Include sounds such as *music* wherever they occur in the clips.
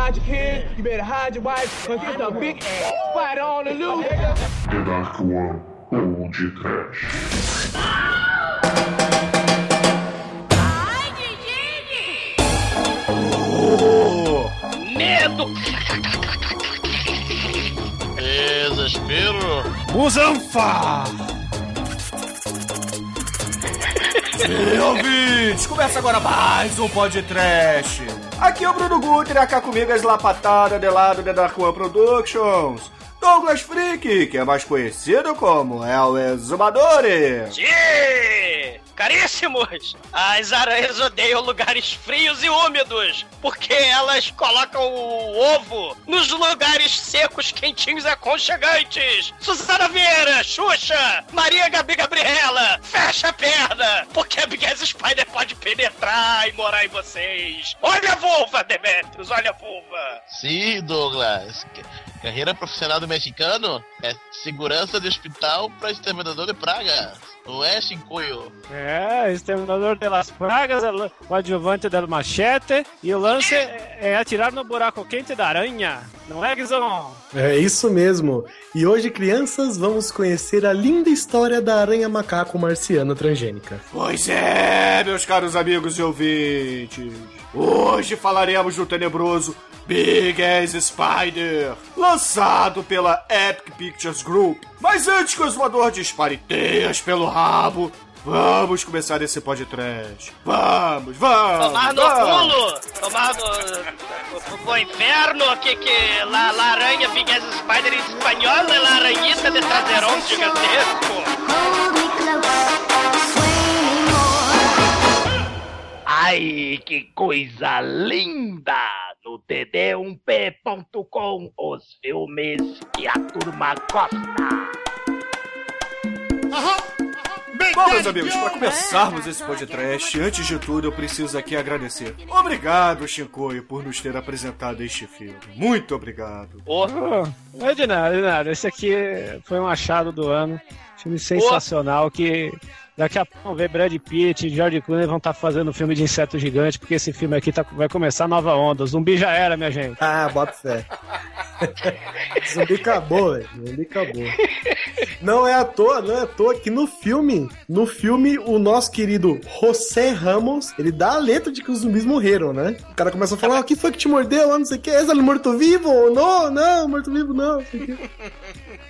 hide your kids, you better hide your wife, cause it's a big ass spider on the loose. The Dark One Trash. Medo! Desespero. Busanfa! E ouvintes, começa agora mais um podcast. Aqui é o Bruno Guter, cá comigo as lapatadas de lado da Dark One Productions. Douglas Freak, que é mais conhecido como El Exumadores. Sim! Caríssimos! As aranhas odeiam lugares frios e úmidos, porque elas colocam o ovo nos lugares secos, quentinhos e aconchegantes. Suzana Vieira, Xuxa, Maria Gabi Gabriela, fecha a perna, porque a Big Ass Spider pode penetrar e morar em vocês. Olha a vulva, Demetrius, olha a vulva. Sim, Douglas. Carreira profissional do mexicano é segurança de hospital para exterminador de pragas. Não é, Shinkoio? É, exterminador de las pragas, é o adjuvante del machete e o lance é, é atirar no buraco quente da aranha. Não é, Guizão? É isso mesmo. E hoje, crianças, vamos conhecer a linda história da aranha macaco marciana transgênica. Pois é, meus caros amigos e ouvintes. Hoje falaremos do tenebroso Big Ass Spider, lançado pela Epic Pictures Group. Mas antes que o zoador dispare teias pelo rabo, vamos começar esse podcast. Vamos, vamos! Tomar no vamos. culo! Tomar no, no inferno! Que que la, la aranha Big Ass Spider em espanhol é la aranhita de traseirão gigantesco! Ai, que coisa linda! No td1p.com, os filmes que a turma gosta. Bom, meus amigos, para começarmos esse podcast, antes de tudo eu preciso aqui agradecer. Obrigado, Shinkoio, por nos ter apresentado este filme. Muito obrigado. Oh, não é de nada, de nada. Esse aqui foi um achado do ano. Filme sensacional que daqui a pouco vamos ver Brad Pitt e George Clooney vão estar fazendo filme de inseto gigante, porque esse filme aqui tá- vai começar nova onda. O zumbi já era, minha gente. Ah, bota fé. *laughs* Zumbi acabou, velho. Zumbi acabou. Não é à toa, não é à toa que no filme, no filme, o nosso querido José Ramos, ele dá a letra de que os zumbis morreram, né? O cara começa a falar, ah, quem foi que te mordeu lá, não sei o que, é ele morto-vivo? Não, não, morto-vivo não, o.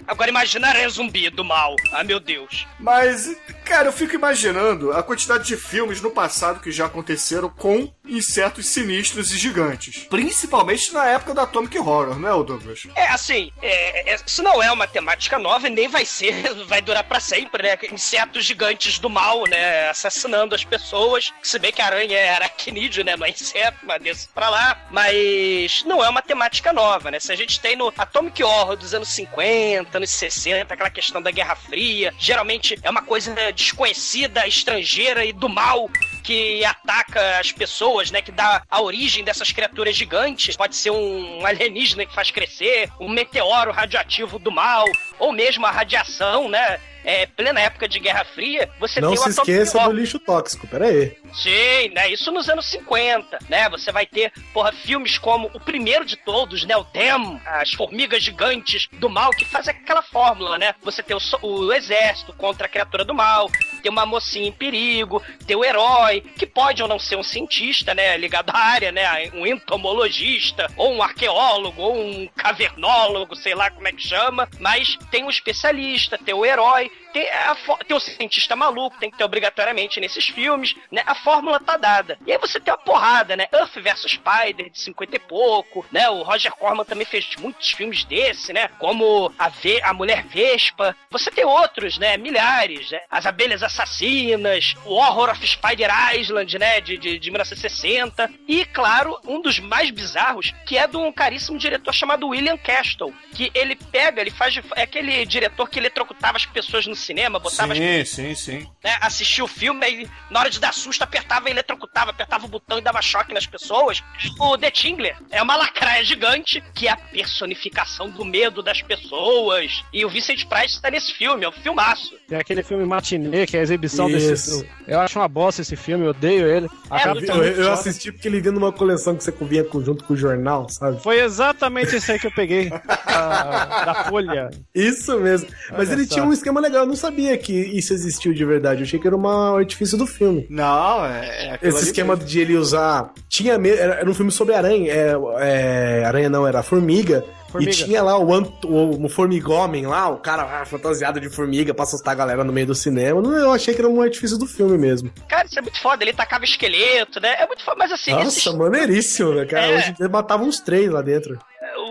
Agora imagina a aranha zumbi do mal. Ah, meu Deus. Mas, cara, eu fico imaginando a quantidade de filmes no passado que já aconteceram com insetos sinistros e gigantes. Principalmente na época da Atomic Horror, é, o Douglas? É, assim, é, é, isso não é uma temática nova e nem vai ser, *laughs* vai durar pra sempre, né? Insetos gigantes do mal, né? Assassinando as pessoas. Se bem que a aranha é aracnídeo, né? Não é inseto, mas desse pra lá. Mas não é uma temática nova, né? Se a gente tem no Atomic Horror dos anos 50, anos 60, aquela questão da Guerra Fria, geralmente é uma coisa desconhecida, estrangeira e do mal que ataca as pessoas, né? Que dá a origem dessas criaturas gigantes. Pode ser um alienígena que faz crescer, um meteoro radioativo do mal, ou mesmo a radiação, né? É, plena época de Guerra Fria, você Não tem o se Atomic esqueça do lixo tóxico, pera aí. Sim, né? Isso nos anos 50, né? Você vai ter, porra, filmes como o primeiro de todos, né? O Dem, as formigas gigantes do mal, que faz aquela fórmula, né? Você tem o, o exército contra a criatura do mal, tem uma mocinha em perigo, tem o herói, que pode ou não ser um cientista, né? Ligado à área, né? Um entomologista, ou um arqueólogo, ou um cavernólogo, sei lá como é que chama, mas tem um especialista, tem o herói, tem, a tem o cientista maluco, tem que ter obrigatoriamente nesses filmes, né? A fórmula tá dada. E aí você tem uma porrada, né? Earth vs Spider, de 50 e pouco, né? O Roger Corman também fez muitos filmes desse, né? Como a, Ve a Mulher Vespa. Você tem outros, né? Milhares, né? As Abelhas Assassinas, o Horror of Spider Island, né? De, de, de 1960. E, claro, um dos mais bizarros, que é de um caríssimo diretor chamado William Castle, que ele pega, ele faz... É aquele diretor que eletrocutava as pessoas no cinema, botava Sim, sim, sim. né, assistia o filme e na hora de dar susto apertava, eletrocutava, apertava o botão e dava choque nas pessoas. O The Tingler é uma lacraia gigante que é a personificação do medo das pessoas. E o Vincent Price tá nesse filme, é um filmaço. Tem aquele filme Matinê, que é a exibição Isso. desse. Eu acho uma bosta esse filme, eu odeio ele. Acaba muito Eu, eu assisti porque ele vinha numa coleção que você vinha com- junto com o jornal, sabe? Foi exatamente esse aí que eu peguei. da, da Folha. Isso mesmo. Mas Olha ele só. tinha um esquema legal. Eu não sabia que isso existiu de verdade. Eu achei que era uma- um artifício do filme. Não, é. é Esse esquema mesmo. de ele usar. Tinha me- era, era um filme sobre aranha. É, é, aranha não, era formiga. Formiga. E tinha lá o, ant- o, o formigomem lá, o cara ah, fantasiado de formiga pra assustar a galera no meio do cinema. Não, Eu achei que era um artifício do filme mesmo. Cara, isso é muito foda. Ele tacava esqueleto, né? É muito foda, mas assim, Nossa, esses- maneiríssimo, né, cara? É. Hoje matava uns três lá dentro.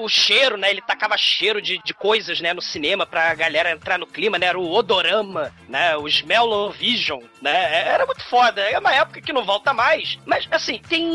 O cheiro, né? Ele tacava cheiro de, de coisas, né, no cinema pra galera entrar no clima, né? Era o odorama, né? O Smell-O-Vision, né? Era muito foda. É uma época que não volta mais. Mas, assim, tem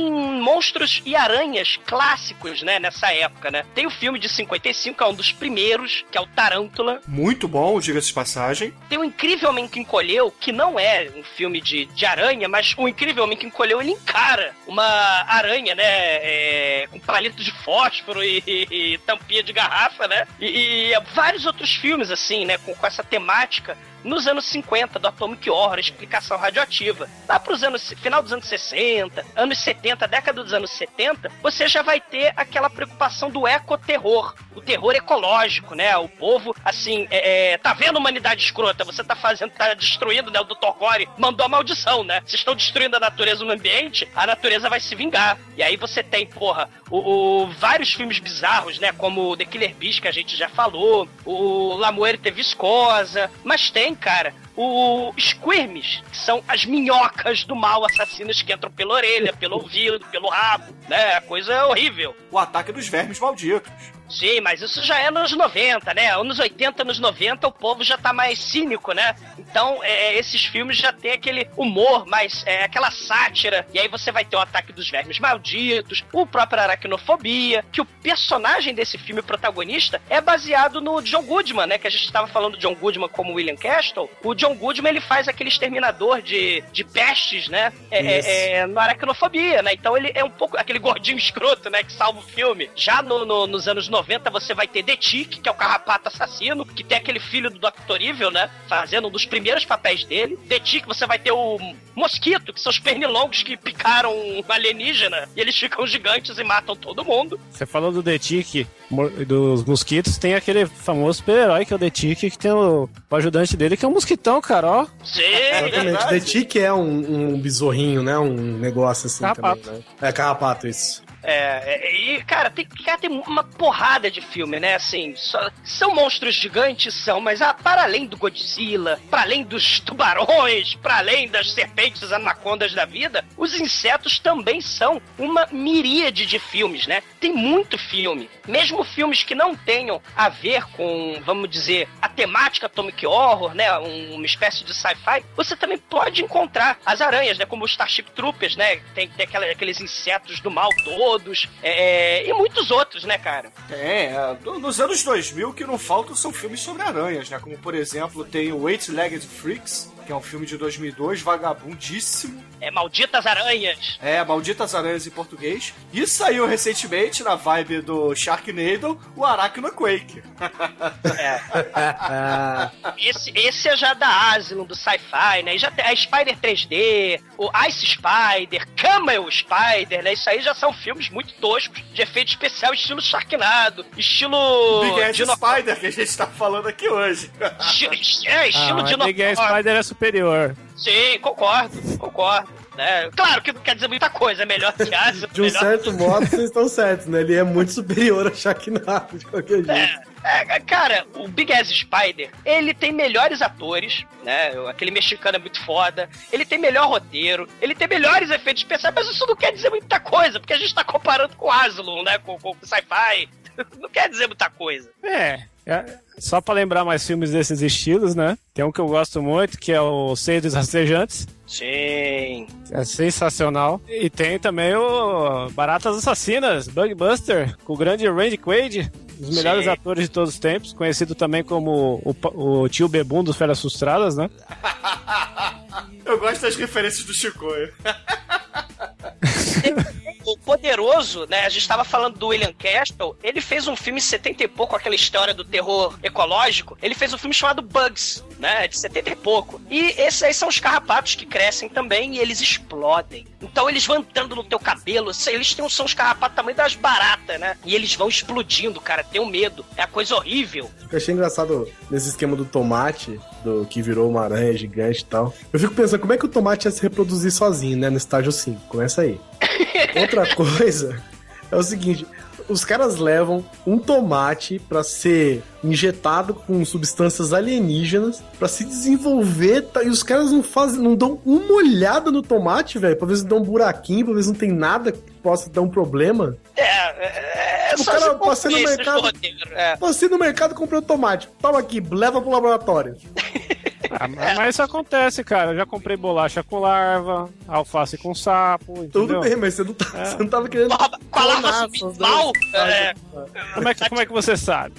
monstros e aranhas clássicos, né? Nessa época, né? Tem o filme de 55, que é um dos primeiros, que é o Tarântula. Muito bom, diga-se de passagem. Tem o Incrível Homem que Encolheu, que não é um filme de, de aranha, mas o Incrível Homem que Encolheu, ele encara uma aranha, né? é, com palito de fósforo e, e- tampinha de garrafa, né? E, e vários outros filmes, assim, né? Com, com essa temática nos anos 50, do Atomic Horror, explicação radioativa. Lá pros anos, final dos anos 60, anos 70, década dos anos 70, você já vai ter aquela preocupação do ecoterror, o terror ecológico, né? O povo, assim, é, é, tá vendo a humanidade escrota, você tá fazendo, tá destruindo, né? O Dr. Gore mandou a maldição, né? Vocês estão destruindo a natureza no ambiente, a natureza vai se vingar. E aí você tem, porra, o, o- vários filmes bizarros, né? Como The Killer Beast, que a gente já falou, o La Muerte Viscosa, mas tem, cara, o Squirmes, que são as minhocas do mal assassinas que entram pela orelha, pelo ouvido, pelo rabo, né? A coisa é horrível. O ataque dos vermes malditos. Sim, mas isso já é nos 90, né? Anos 80, anos 90, o povo já tá mais cínico, né? Então, é, esses filmes já tem aquele humor, mais é, aquela sátira. E aí você vai ter o ataque dos vermes malditos, o próprio aracnofobia, que o personagem desse filme protagonista é baseado no John Goodman, né? Que a gente estava falando de John Goodman como William Castle. O John Goodman, ele faz aquele exterminador de, de pestes, né? É, é, é, no aracnofobia, né? Então ele é um pouco aquele gordinho escroto, né? Que salva o filme. Já no- no- nos anos 90 você vai ter The Tick, que é o carrapato assassino, que tem aquele filho do Dr. Evil, né? Fazendo um dos primeiros papéis dele. The Tick você vai ter o Mosquito, que são os pernilongos que picaram um alienígena e eles ficam gigantes e matam todo mundo. Você falou do The Tick, dos mosquitos, tem aquele famoso super-herói que é o The Tick, que tem o, o ajudante dele, que é um mosquitão, cara, ó. Sim, Exatamente. The Tick é um, um besorrinho, né? Um negócio assim Carrapato. também, né? É carrapato, isso. É, é, e, cara, tem, cara, tem uma porrada de filme, né? Assim, só- são monstros gigantes, são, mas ah, para além do Godzilla, para além dos tubarões, para além das serpentes anacondas da vida, os insetos também são uma miríade de filmes, né? Tem muito filme. Mesmo filmes que não tenham a ver com, vamos dizer, a temática Atomic Horror, né? Um- uma espécie de sci-fi, você também pode encontrar as aranhas, né? Como os Starship Troopers, né? Tem, tem aquela- aqueles insetos do mal todos, é, e muitos outros, né, cara? É, é, nos anos 2000 o que não faltam são filmes sobre aranhas, né? Como, por exemplo, tem o Eight-Legged Freaks, que é um filme de 2002, vagabundíssimo. É Malditas Aranhas. É, Malditas Aranhas em português. E saiu recentemente, na vibe do Sharknado, o Arachno Quake. *laughs* Esse, esse é já da Asylum, do sci-fi, né? E já tem a Spider 3D, o Ice Spider, Camel Spider, né? Isso aí já são filmes muito toscos, de efeito especial, estilo Sharknado, estilo... Big Ass Dino- Spider, que a gente tá falando aqui hoje. É, estilo Ah, Dino- Big Ass Spider é superior. Sim, concordo, concordo. né? claro que não quer dizer muita coisa, é melhor que *laughs* Asylum, De um melhor certo *laughs* modo, vocês estão certos, né? Ele é muito superior a Sharknado, de qualquer jeito. É, cara, o Big Ass Spider, ele tem melhores atores, né? Aquele mexicano é muito foda. Ele tem melhor roteiro, ele tem melhores efeitos especiais, mas isso não quer dizer muita coisa, porque a gente tá comparando com o Asylum, né? Com, com o sci-fi. *laughs* Não quer dizer muita coisa. É, é, só pra lembrar mais filmes desses estilos, né? Tem um que eu gosto muito, que é o Seis dos Rastejantes. Sim. É sensacional. E tem também o Baratas Assassinas, Bugbuster, com o grande Randy Quaid. dos melhores Sim. atores de todos os tempos, conhecido também como o, pa- o tio Bebum dos Feras Frustradas, né? *laughs* Eu gosto das referências do Chicoio. *laughs* Poderoso, né? A gente tava falando do William Castle. Ele fez um filme em 70 e pouco, aquela história do terror ecológico. Ele fez um filme chamado Bugs, né? De 70 e pouco. E esses aí são os carrapatos que crescem também e eles explodem. Então eles vão entrando no teu cabelo. Eles têm, são os carrapatos tamanho das baratas, né? E eles vão explodindo, cara. Tenho medo. É a coisa horrível. Eu achei engraçado nesse esquema do tomate, do que virou uma aranha gigante e tal. Eu fico pensando, como é que o tomate ia se reproduzir sozinho, né? No estágio 5. Começa aí. *laughs* Outra *laughs* coisa é o seguinte. Os caras levam um tomate pra ser injetado com substâncias alienígenas pra se desenvolver tá? e os caras não fazem, não dão uma olhada no tomate, velho, pra ver se dá um buraquinho, pra ver se não tem nada que possa dar um problema. É, é, é O só cara as passei no mercado- é. Passei no mercado, comprei um tomate. Toma aqui, leva pro laboratório. *laughs* Ah, mas isso acontece, cara. Eu já comprei bolacha com larva, alface com sapo, entendeu? Tudo bem, mas você não, tá, É. você não tava querendo. Porra, Com a larva clonar zumbi essas mal, é, Como é, que, como é que você sabe?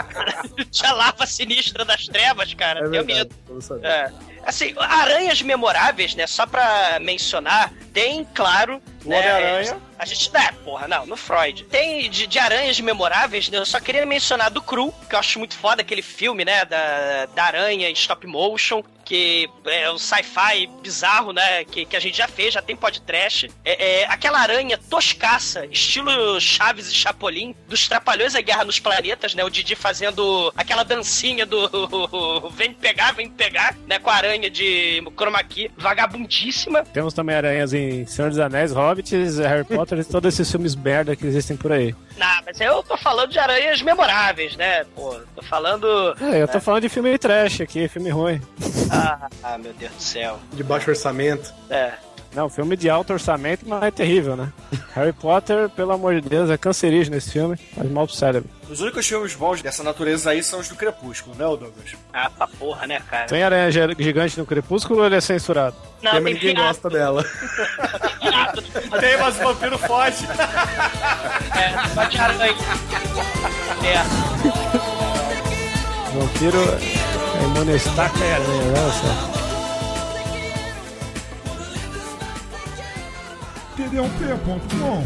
*laughs* tinha larva sinistra das trevas, cara. É Tenho medo. É. Assim, aranhas memoráveis, né? Só pra mencionar, tem, claro. O né, Homem-Aranha. A gente. É, porra, não, no Freud. Tem de, de aranhas memoráveis, né? Eu só queria mencionar do Cru, que eu acho muito foda aquele filme, né? Da, da aranha em stop motion, que é um sci-fi bizarro, né? Que, que a gente já fez, já tem podcast. É, é, aquela aranha toscaça, estilo Chaves e Chapolin, dos Trapalhões a Guerra nos Planetas, né? O Didi fazendo aquela dancinha do *laughs* vem pegar, vem pegar, né? Com a aranha de chroma key, vagabundíssima. Temos também aranhas em Senhor dos Anéis, Hobbits, Harry Potter e todos esses filmes merda que existem por aí. Não, mas eu tô falando de aranhas memoráveis, né? Pô, tô falando. É, eu tô falando de filme trash aqui, filme ruim. Ah, ah, meu Deus do céu. De baixo orçamento. É. Não, filme de alto orçamento, mas é terrível, né? *laughs* Harry Potter, pelo amor de Deus, é cancerígeno esse filme, faz mal pro cérebro. Os únicos filmes bons dessa natureza aí são os do Crepúsculo, né, Douglas? Ah, pra porra, né, cara? Tem aranha gigante no Crepúsculo ou ele é censurado? Não, Tem, ninguém pirata, gosta dela. *laughs* Tem, mas o vampiro foge. É, só de aranha. É. Vampiro é monestaca e aranha, né? Nossa. td1p.com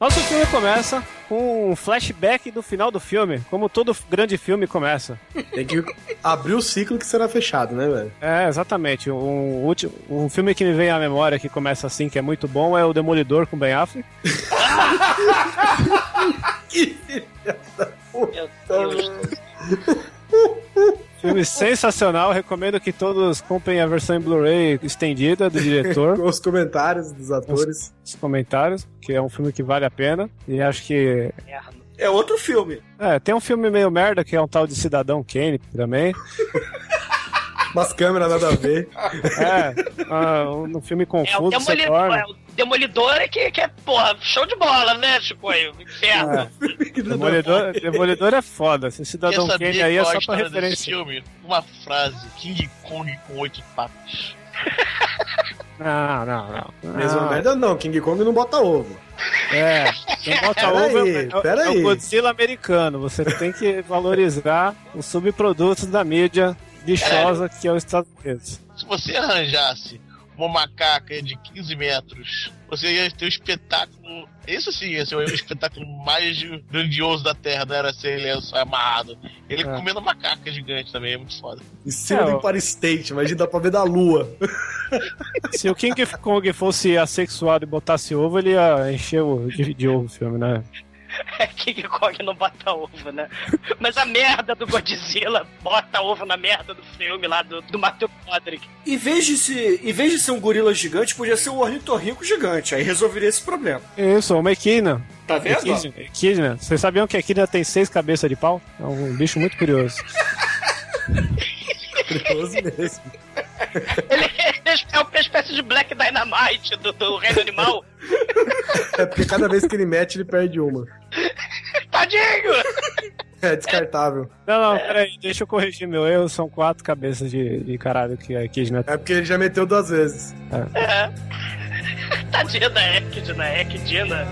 Nosso filme começa com um flashback do final do filme, como todo grande filme começa. Tem que abrir o ciclo que será fechado, né, velho? É, exatamente. Um, último, um filme que me vem à memória que começa assim, que é muito bom, é o Demolidor com Ben Affleck. *laughs* Meu Deus. Filme sensacional, recomendo que todos comprem a versão em Blu-ray estendida do diretor. Com *laughs* os comentários dos atores. Os comentários, que é um filme que vale a pena. E acho que. Merda. É outro filme. É, tem um filme meio merda que é um tal de Cidadão Kane também. *laughs* Umas câmeras nada a ver. *laughs* É, ah, um filme É, o confuso, demolidor, torna. é, o demolidor é que, que é, porra, show de bola, né, Chico? aí, Inferno. É. Demolidor, Demolidor é foda. Esse Cidadão Kane aí é só pra referência. filme? Uma frase: King Kong com oito patas. *laughs* Não, não, não. Mesma Não. merda não, King Kong não bota ovo. É, quem bota *laughs* Pera ovo aí, é, é, pera é aí. o Godzilla americano. Você tem que valorizar os subprodutos da mídia lixosa que é os Estados Unidos. Se você arranjasse uma macaca de 15 metros, você ia ter um espetáculo. Isso sim ia ser o espetáculo mais grandioso da Terra, não era ser ele só amarrado. Ele É. comendo macaca gigante também, é muito foda. Em cima É, do. Empire State, imagina, dá pra ver da lua. Se o King Kong fosse assexuado e botasse ovo, ele ia encher o, de, de ovo o filme, né? *laughs* É King Kong não bota ovo, né? Mas a merda do Godzilla bota ovo na merda do filme lá do, do Matthew Broderick. Em vez, de se, em vez de ser um gorila gigante, podia ser um ornitorrinco gigante. Aí resolveria esse problema. Isso, uma equina. Tá vendo? Equidna. Equidna. Vocês sabiam que a equidna tem seis cabeças de pau? É um bicho muito curioso. *laughs* Curioso *laughs* mesmo. Ele é uma espécie de Black Dynamite do, do reino animal. É porque cada vez que ele mete, ele perde uma. Tadinho! É descartável. Não, não, peraí, deixa eu corrigir meu erro. São quatro cabeças de, de caralho que a Kid mete. É porque ele já meteu duas vezes. É. Tadinha da Ekdina, Ekdina.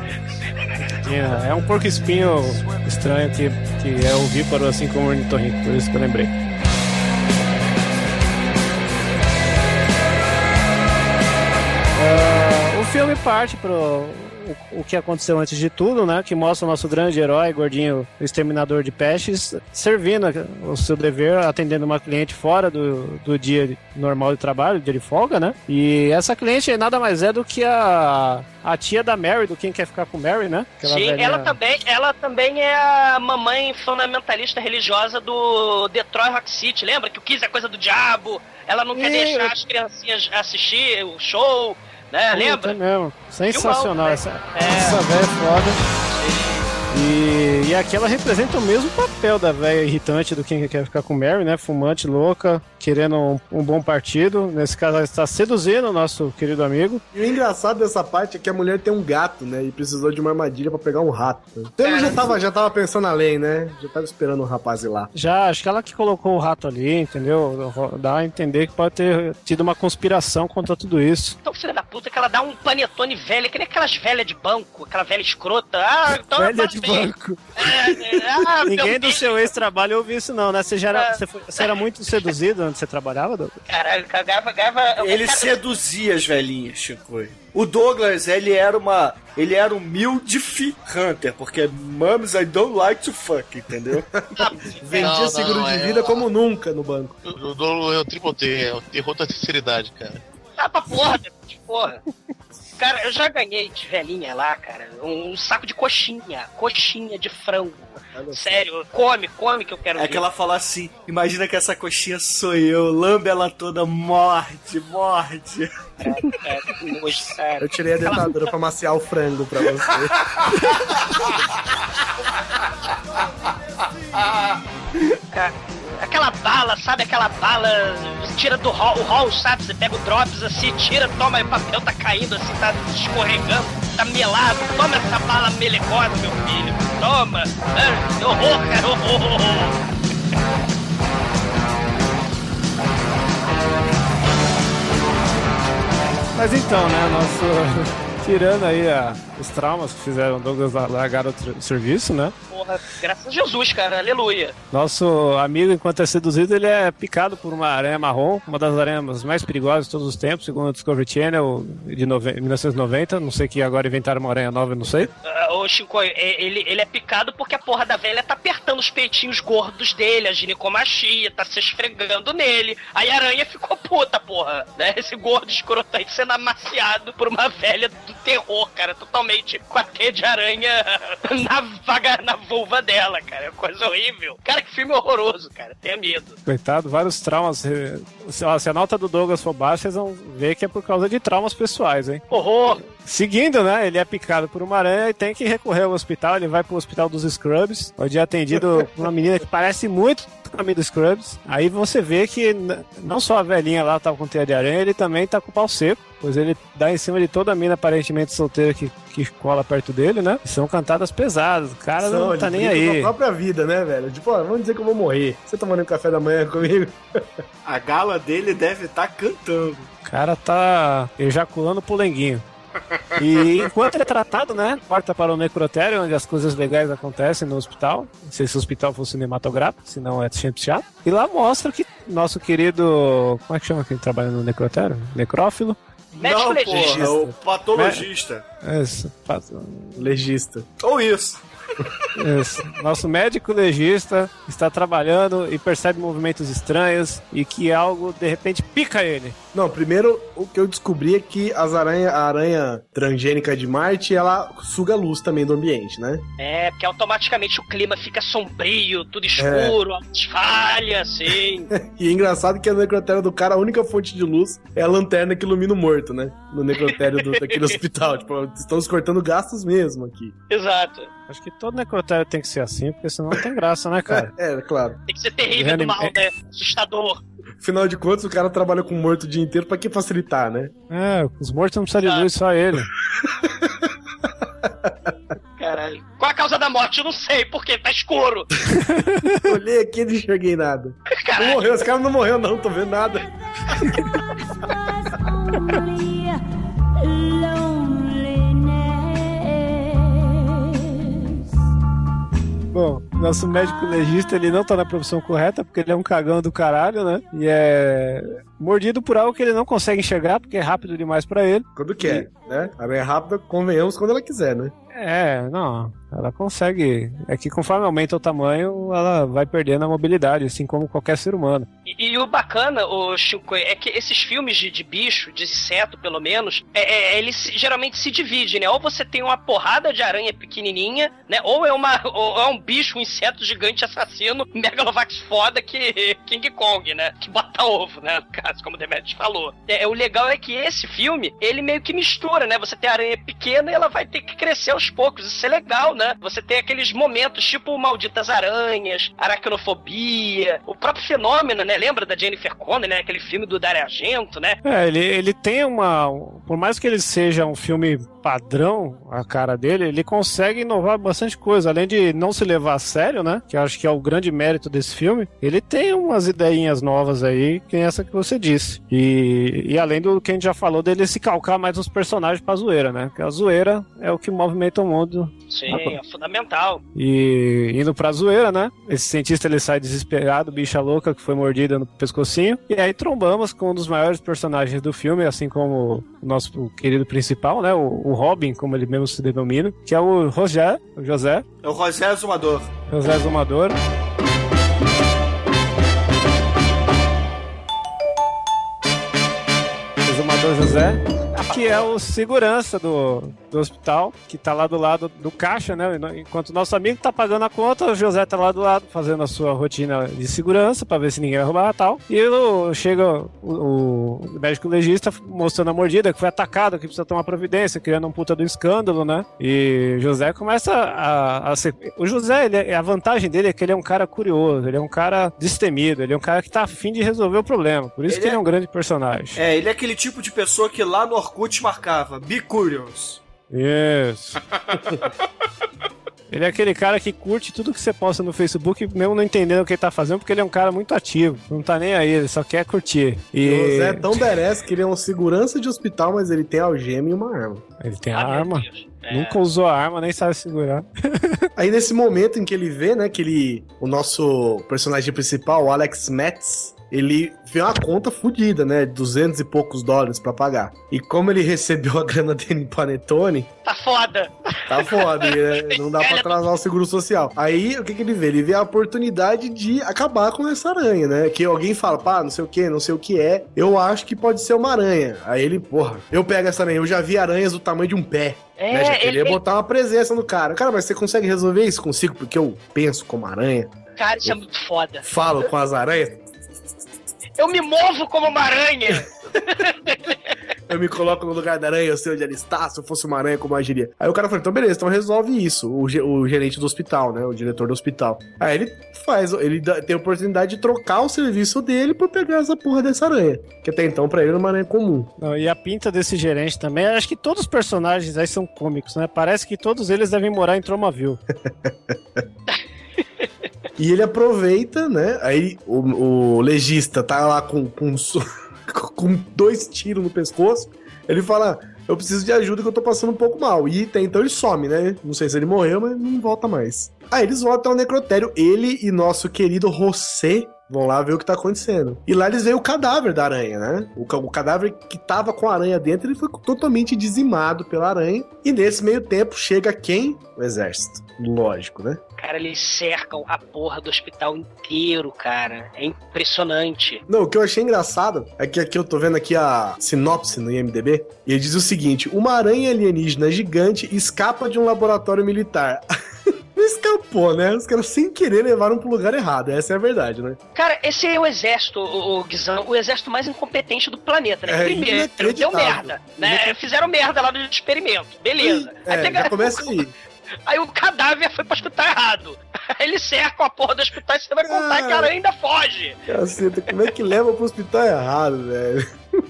É um porco espinho estranho que, que é ovíparo assim como o ornitorrinco, por isso que eu lembrei. Filme parte pro o, que aconteceu antes de tudo, né? Que mostra o nosso grande herói, gordinho, o exterminador de pestes, servindo o seu dever, atendendo uma cliente fora do, do dia normal de trabalho, dia de folga, né? E essa cliente nada mais é do que a, a tia da Mary, do Quem Quer Ficar com Mary, né? Aquela Sim, velhinha- ela também, ela também é a mamãe fundamentalista religiosa do Detroit Rock City. Lembra que o Kiss é coisa do diabo? Ela não quer Ih, deixar as criancinhas assistir o show, né? Puta, Lembra? é mesmo. Sensacional. Filmão, Essa, né? essa velha é foda. E, e aqui ela representa o mesmo papel da velha irritante do quem quer ficar com Mary, né? Fumante, louca, querendo um, um bom partido. Nesse caso, ela está seduzindo o nosso querido amigo. E o engraçado dessa parte é que a mulher tem um gato, né? E precisou de uma armadilha pra pegar um rato. Então ele já tava, já tava pensando além, né? Já tava esperando o rapaz ir lá. Já, acho que ela que colocou o rato ali, entendeu? Dá a entender que pode ter tido uma conspiração contra tudo isso. Então, filha da puta, que ela dá um panetone velha, que nem aquelas velhas de banco, aquela velha escrota. Ah, então Velha de banco. É, é, ah, *laughs* Ninguém do seu ex-trabalho ouviu isso, não, né? Você já era, É. você, foi- você era muito seduzido onde você trabalhava, Douglas? Caralho, cagava, cagava. Ele cara, seduzia as velhinhas, Chico. O Douglas, ele era uma. Ele era um milf hunter, porque Mums I don't like to fuck, entendeu? *laughs* Vendia Não, não, seguro de é- vida como nunca no banco. O Dolo é o triple T, é o terror da sinceridade, cara. Ah, pra porra, porra. Cara, eu já ganhei de velhinha lá, cara, um, um saco de coxinha, coxinha de frango. Sério, come, come que eu quero É ver. que ela fala assim: imagina que essa coxinha sou eu, lambe ela toda, morde, morde. É, que nojo, cara. Eu tirei a dentadura pra maciar o frango pra você. Cara, aquela bala, sabe? Aquela bala, tira do hall, o hall, sabe? Você pega o drops assim, tira, toma, e o papel tá caindo assim, tá escorregando, tá melado. Toma essa bala melegosa, meu filho. Toma. É, horror, cara, horror. Mas então, né, nosso. *laughs* Tirando aí a- os traumas que fizeram Douglas la- largar o serviço, né? Porra, graças a Jesus, cara, aleluia. Nosso amigo, enquanto é seduzido, ele é picado por uma aranha marrom, uma das aranhas mais perigosas de todos os tempos, segundo o Discovery Channel de nove- 1990. Não sei que agora inventaram uma aranha nova, eu não sei. Ah, Ô, Chico, é- ele, ele é picado porque a porra da velha tá apertando os peitinhos gordos dele, a ginecomastia, tá se esfregando nele. Aí a aranha ficou puta, porra, né? Esse gordo escrotante sendo amaciado por uma velha do terror, cara, totalmente com a teia de aranha *laughs* na vaga, na vulva dela, cara. É coisa horrível. Cara, que filme horroroso, cara. Tenha medo. Coitado, vários traumas. se a nota do Douglas for baixa, vocês vão ver que é por causa de traumas pessoais, hein? Horror. Seguindo, né? Ele é picado por uma aranha e tem que recorrer ao hospital. Ele vai pro hospital dos Scrubs, onde é atendido por *laughs* uma menina que parece muito com a dos Scrubs. Aí você vê que não só a velhinha lá tava com teia de aranha, ele também tá com o pau seco, pois ele dá em cima de toda a mina aparentemente solteira que, que cola perto dele, né? São cantadas pesadas. O cara São, não tá ele nem brinca com aí. a própria vida, né, velho? Tipo, ó, vamos dizer que eu vou morrer. Você tomando um café da manhã comigo? A gala dele deve estar cantando. O cara tá ejaculando polenguinho. E enquanto ele é tratado, né? Porta para o necrotério, onde as coisas legais acontecem no hospital. Não sei se o hospital fosse cinematográfico, senão é sempre chato. E lá mostra que nosso querido. Como é que chama quem trabalha no necrotério? Necrófilo? Médico não, legista. porra, o patologista. Isso, faz- Legista. Ou isso. isso. Nosso médico legista está trabalhando e percebe movimentos estranhos e que algo de repente pica ele. Não, primeiro o que eu descobri é que as aranha, a aranha transgênica de Marte, ela suga a luz também do ambiente, né? É, porque automaticamente o clima fica sombrio, tudo escuro, altas falhas, assim. *laughs* E é engraçado que a necrotério do cara, a única fonte de luz é a lanterna que ilumina o morto, né? No necrotério do, daquele *laughs* hospital. Tipo, estamos cortando gastos mesmo aqui. Exato. Acho que todo necrotério tem que ser assim, porque senão não tem graça, né, cara? *laughs* É, claro. Tem que ser terrível do Reanim- mal, né? Assustador. Afinal de contas, o cara trabalha com morto o dia inteiro pra que facilitar, né? É, os mortos não precisam de luz, só ele. *laughs* Caralho. Qual a causa da morte? Eu não sei, porque tá escuro. *laughs* Olhei aqui e não enxerguei nada. Não Caralho. morreu, esse cara não morreu, não, tô vendo nada. *laughs* Bom, nosso médico legista, ele não tá na profissão correta, porque ele é um cagão do caralho, né? E é mordido por algo que ele não consegue enxergar, porque é rápido demais pra ele. Quando quer, né? A aranha rápida, convenhamos, quando ela quiser, né? É, não, ela consegue. É que conforme aumenta o tamanho, ela vai perdendo a mobilidade, assim como qualquer ser humano. E, e o bacana, o Chico, é que esses filmes de, de bicho, de inseto, pelo menos, é, é, eles se- geralmente se dividem, né? Ou você tem uma porrada de aranha pequenininha, né? Ou é, uma, *laughs* ou é um bicho, um inseto gigante assassino, *laughs* megalovax foda que *laughs* King Kong, né? Que bota ovo, né? No caso, como o Demetrius falou. É, é, o legal é que esse filme, ele meio que mistura, né? Você tem a aranha pequena e ela vai ter que crescer aos poucos. Isso é legal, né? Você tem aqueles momentos, tipo Malditas Aranhas, Aracnofobia, o próprio fenômeno, né? Lembra da Jennifer Connelly, né? Aquele filme do Dario Argento, né? É, ele, ele tem uma. Por mais que ele seja um filme padrão, a cara dele, ele consegue inovar bastante coisa. Além de não se levar a sério, né? Que eu acho que é o grande mérito desse filme. Ele tem umas ideinhas novas aí, que é essa que você disse. E, e além do que a gente já falou dele se calcar mais nos personagens pra zoeira, né? Que a zoeira é o que movimenta o mundo. Sim, é fundamental. E indo pra zoeira, né? Esse cientista ele sai desesperado, bicha louca que foi mordida no pescocinho. E aí trombamos com um dos maiores personagens do filme, assim como o nosso querido principal, né? O, o Robin, como ele mesmo se denomina, que é o Roger, o José, É o José Zumador. José Zumador. Exumador José, que é o segurança do, do hospital, que tá lá do lado do caixa, né? Enquanto o nosso amigo tá pagando a conta, o José tá lá do lado fazendo a sua rotina de segurança pra ver se ninguém vai roubar e tal. E o, chega o, o médico legista mostrando a mordida, que foi atacado, que precisa tomar providência, criando um puta do escândalo, né? E José começa a, a ser. O José, ele, é- a vantagem dele é que ele é um cara curioso, ele é um cara destemido, ele é um cara que tá afim de resolver o problema. Por isso Ele que ele é- é um grande personagem. É, ele é aquele tipo de pessoa que lá no Orkut marcava Be Curious. Isso. *laughs* Ele é aquele cara que curte tudo que você posta no Facebook, mesmo não entendendo o que ele tá fazendo, porque ele é um cara muito ativo. Não tá nem aí, ele só quer curtir. E O José é tão badass que ele é um segurança de hospital, mas ele tem algema e uma arma. ele tem a Ah, meu arma. É. Nunca usou a arma, nem sabe segurar. *laughs* Aí nesse momento em que ele vê, né, que ele, o nosso personagem principal, o Alex Metz, ele vê uma conta fodida, né, 200 e poucos dólares pra pagar. E como ele recebeu a grana dele em Panetone, Tá foda. tá foda, né, *laughs* não dá pra atrasar o seguro social. Aí o que que ele vê? Ele vê a oportunidade de acabar com essa aranha, né? Que alguém fala, pá, não sei o que, não sei o que é, eu acho que pode ser uma aranha. Aí ele, porra, eu pego essa aranha, eu já vi aranhas do tamanho de um pé. É, né? Já queria ele- botar uma presença no cara. Cara, mas você consegue resolver isso consigo? Porque eu penso como aranha, Cara, isso é muito foda. falo com as aranhas, Eu me movo como uma aranha. *laughs* eu me coloco no lugar da aranha, eu sei onde ela está, se eu fosse uma aranha, como eu agiria. Aí o cara falou, então beleza, então resolve isso, o, o gerente do hospital, né, o diretor do hospital. Aí ele faz, ele dá- tem a oportunidade de trocar o serviço dele por pegar essa porra dessa aranha, que até então pra ele era uma aranha comum. Não, e a pinta desse gerente também, acho que todos os personagens aí são cômicos, né? Parece que todos eles devem morar em Tromaville. *laughs* E ele aproveita, né, aí o, o legista tá lá com, com, *laughs* com dois tiros no pescoço, ele fala... Eu preciso de ajuda que eu tô passando um pouco mal. E até então ele some, né? Não sei se ele morreu, mas não volta mais. Aí eles voltam ao necrotério. Ele e nosso querido José vão lá ver o que tá acontecendo. E lá eles veem o cadáver da aranha, né? O, o cadáver que tava com a aranha dentro, ele foi totalmente dizimado pela aranha. E nesse meio tempo chega quem? O exército. Lógico, né? Cara, eles cercam a porra do hospital inteiro, cara. É impressionante. Não, o que eu achei engraçado é que aqui eu tô vendo aqui a sinopse no IMDB e ele diz o seguinte: uma aranha alienígena gigante escapa de um laboratório militar. *laughs* Não escapou, né? Os caras sem querer levaram pro lugar errado. Essa é a verdade, né? Cara, esse é o exército, o, o Guizão, o exército mais incompetente do planeta, né? É Primeiro, deu merda, né? Fizeram merda lá no experimento, beleza. aí, É, começa aí. *laughs* aí o cadáver foi pro hospital errado. Aí *laughs* eles cercam a porra do hospital e você vai contar Cara. que a aranha ainda foge. Caceta, como é que leva pro hospital errado, velho?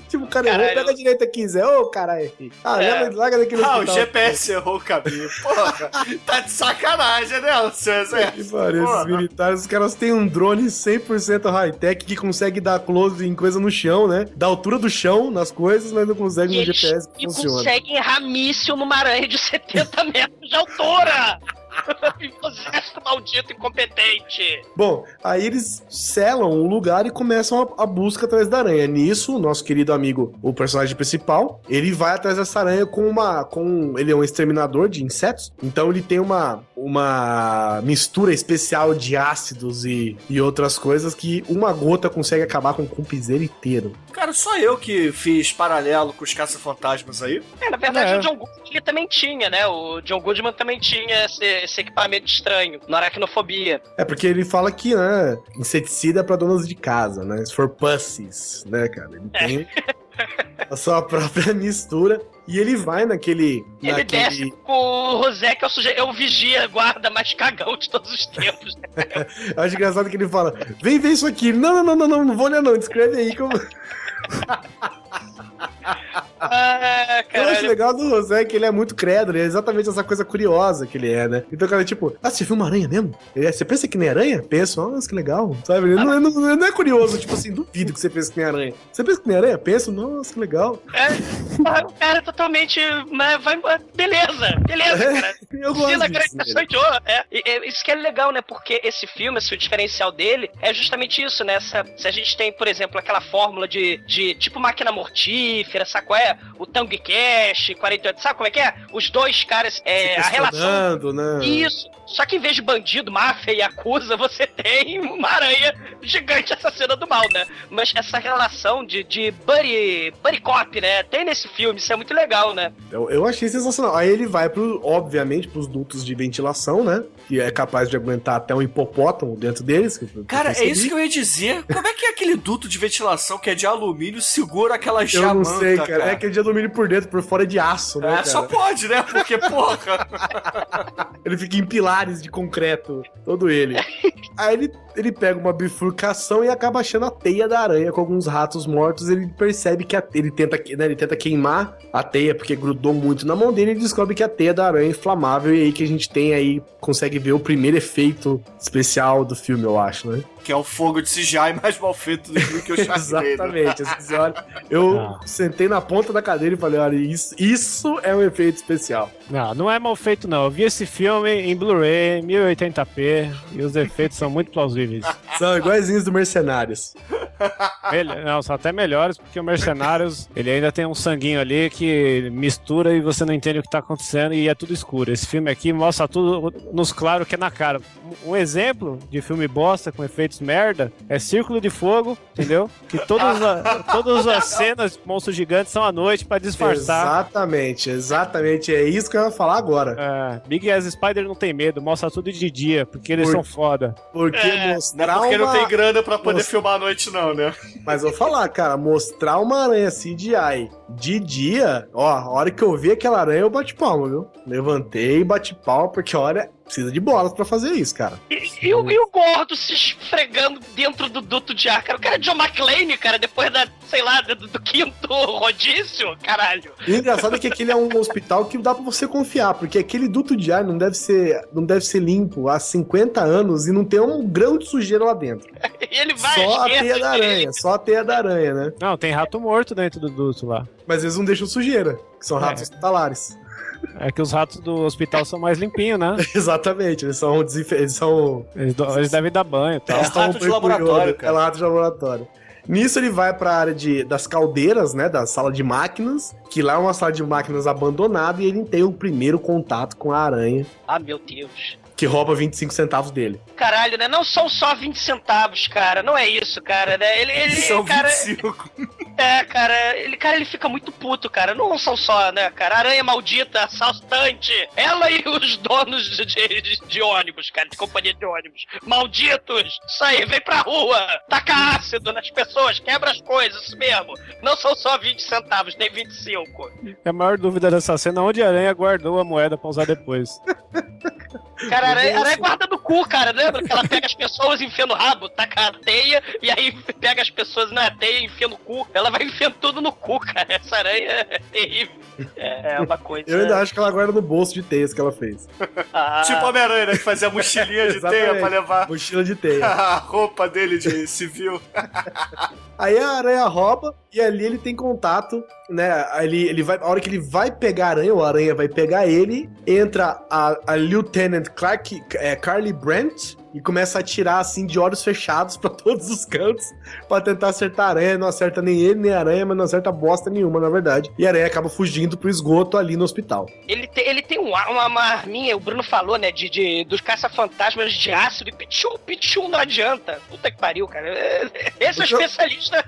Tipo, o cara errou, pega a direita aqui, Zé. Ô, caralho. Ah, É. leva, larga daqui no Ah, o. GPS errou o caminho. Porra, tá de sacanagem, né, o seu *laughs* Que exército? pariu, esses militares, os caras têm um drone 100% high-tech que consegue dar close em coisa no chão, né? Da altura do chão nas coisas, mas não consegue E no eles GPS que e funciona. conseguem errar míssil numa aranha de 70 *laughs* metros de altura! Exército maldito incompetente! Bom, aí eles selam o lugar e começam a, a busca atrás da aranha. Nisso, o nosso querido amigo, o personagem principal, ele vai atrás dessa aranha com uma. com Ele é um exterminador de insetos. Então ele tem uma, uma mistura especial de ácidos e, e outras coisas que uma gota consegue acabar com o cupizeiro inteiro. Cara, só eu que fiz paralelo com os caça-fantasmas aí. É, na verdade, É. o John Goodman também tinha, né? O John Goodman também tinha esse, esse equipamento estranho, na aracnofobia. É porque ele fala que, né, inseticida é pra donas de casa, né? For pussies, né, cara? Ele tem a sua *laughs* própria mistura. E ele vai naquele. Ele naquele... desce com o Rosé, que é o sujeito, é o vigia, guarda mais cagão de todos os tempos. né? *laughs* Eu acho engraçado que ele fala: vem ver isso aqui. Não, não, não, não, não, não vou olhar, não. Descreve aí que eu. *laughs* Ah, Eu acho legal do José que ele é muito crédulo, é exatamente essa coisa curiosa que ele é, né? Então, cara, tipo, ah, você viu uma aranha mesmo? Ele é, Você pensa que nem aranha? Penso, nossa, que legal. Sabe? Ele não, é- não- não é curioso, tipo assim, duvido que você pensa que nem aranha. Você pensa que nem aranha? Penso, nossa, que legal. É, o cara é totalmente. Né, vai, beleza, beleza, cara. *laughs* Eu gosto disso ouro. É, isso que é legal, né? Porque esse filme, esse, o diferencial dele é justamente isso, né? Se, se a gente tem, por exemplo, aquela fórmula de, de tipo máquina mortífera, sabe qual é? O Tango Cash, 48, sabe como é que é? Os dois caras, é, a relação né? Isso. Só que em vez de bandido, máfia e acusa, você *laughs* tem uma aranha gigante assassina do mal, né? Mas essa relação de, de buddy, buddy cop, né? Tem nesse filme, isso é muito legal, né? Eu, eu achei sensacional. Aí ele vai, pro, obviamente, pros dutos de ventilação, né? Que é capaz de aguentar até um hipopótamo dentro deles. que eu Cara, é isso que eu ia dizer. Como é que é aquele duto de ventilação que é de alumínio segura aquela Eu jamanta, não sei, cara. É aquele de alumínio por dentro, por fora é de aço, né? É, cara? só pode, né? Porque, porra. Ele fica em pilares de concreto, todo ele. *laughs* Aí ele, ele pega uma bifurcação e acaba achando a teia da aranha com alguns ratos mortos. Ele percebe que a, ele, tenta, né, ele tenta queimar a teia porque grudou muito na mão dele e descobre que a teia da aranha é inflamável. E aí que a gente tem aí, consegue ver o primeiro efeito especial do filme, eu acho, né? Que é o fogo de CGI mais mal feito do que o *laughs* Sharknado. Exatamente. eu Ah. sentei na ponta da cadeira e falei: olha, isso, isso é um efeito especial. Não, não é mal feito, não. Eu vi esse filme em Blu-ray, 1080p, e os efeitos são muito plausíveis. *laughs* São iguaizinhos do Mercenários. Mel- Não, são até melhores, porque o Mercenários, ele ainda tem um sanguinho ali que mistura e você não entende o que tá acontecendo e é tudo escuro. Esse filme aqui mostra tudo nos claro que é na cara. Um exemplo de filme bosta com efeitos merda é Círculo de Fogo, entendeu? Que todas, a- *laughs* todas as cenas de monstros gigantes são à noite pra disfarçar. Exatamente, exatamente. É isso que eu ia falar agora. É, Big Ass Spider não tem medo, mostra tudo de dia, porque eles Por- são foda. Porque É, Não é mostrar porque não uma... tem grana pra poder Nossa. filmar à noite, não, né? Mas vou falar, cara, mostrar uma aranha CGI de dia, ó, a hora que eu vi aquela aranha, eu bati palma, viu? Levantei e bati palma, porque olha, precisa de bolas pra fazer isso, cara. E, e o, e o gordo se esfregando dentro do duto de ar, cara. O cara é John McClane, cara, depois da, sei lá, do, do quinto *laughs* rodízio, caralho. E o engraçado é que aquele é um hospital que dá pra você confiar, porque aquele duto de ar não deve ser, não deve ser limpo há 50 anos e não tem um grão de sujeira lá dentro. *laughs* E ele vai Só a teia da aranha, só a teia da aranha, né? Não, tem rato morto dentro do duto lá. Mas eles não deixam sujeira, que são ratos É. hospitalares. É que os ratos do hospital são mais limpinhos, né? *laughs* Exatamente, eles são, desinfe... eles são Eles, do- eles devem dar banho e tal. É rato de laboratório, cara. É rato de laboratório. Nisso ele vai pra área de, das caldeiras, né? Da sala de máquinas, que lá é uma sala de máquinas abandonada e ele tem o primeiro contato com a aranha, Ah, meu Deus. Que rouba 25 centavos dele. Caralho, né? Não são só 20 centavos, cara. Não é isso, cara, né? Ele, ele *laughs* São cara, 25. é, cara, ele, cara, ele fica muito puto, cara. Não são só, né, cara? Aranha maldita, assaltante. Ela e os donos de, de, de ônibus, cara, de companhia de ônibus. Malditos! Isso aí, vem pra rua! Taca ácido nas pessoas, quebra as coisas, isso mesmo. Não são só 20 centavos, nem 25. A maior dúvida dessa cena é onde a aranha guardou a moeda pra usar depois. *laughs* Cara, aranha, aranha guarda no cu, cara. Lembra que ela pega as pessoas e enfia no rabo, taca a teia, e aí pega as pessoas na teia e enfia no cu. Ela vai enfiando tudo no cu, cara. Essa aranha é terrível. É, é uma coisa. Eu ainda acho que ela guarda no bolso de teias que ela fez. Ah, Tipo Homem-Aranha, né? Que fazia mochilinha de teia pra levar Mochila de teia. *laughs* a roupa dele de civil. Aí a aranha rouba e ali ele tem contato, né? Ele, ele vai, a hora que ele vai pegar a aranha, ou a aranha vai pegar ele, entra a, a Lieutenant Clark, é, Carly Brent e começa a atirar assim de olhos fechados pra *laughs* todos os cantos pra tentar acertar a aranha. Não acerta nem ele nem a aranha, mas não acerta bosta nenhuma, na verdade. E a aranha acaba fugindo pro esgoto ali no hospital. Ele tem, ele tem um, uma, uma arminha, o Bruno falou, né? De, de, dos caça-fantasmas de ácido e pichu, pichu não adianta. Puta que pariu, cara. *laughs* Esse é o Eu- especialista.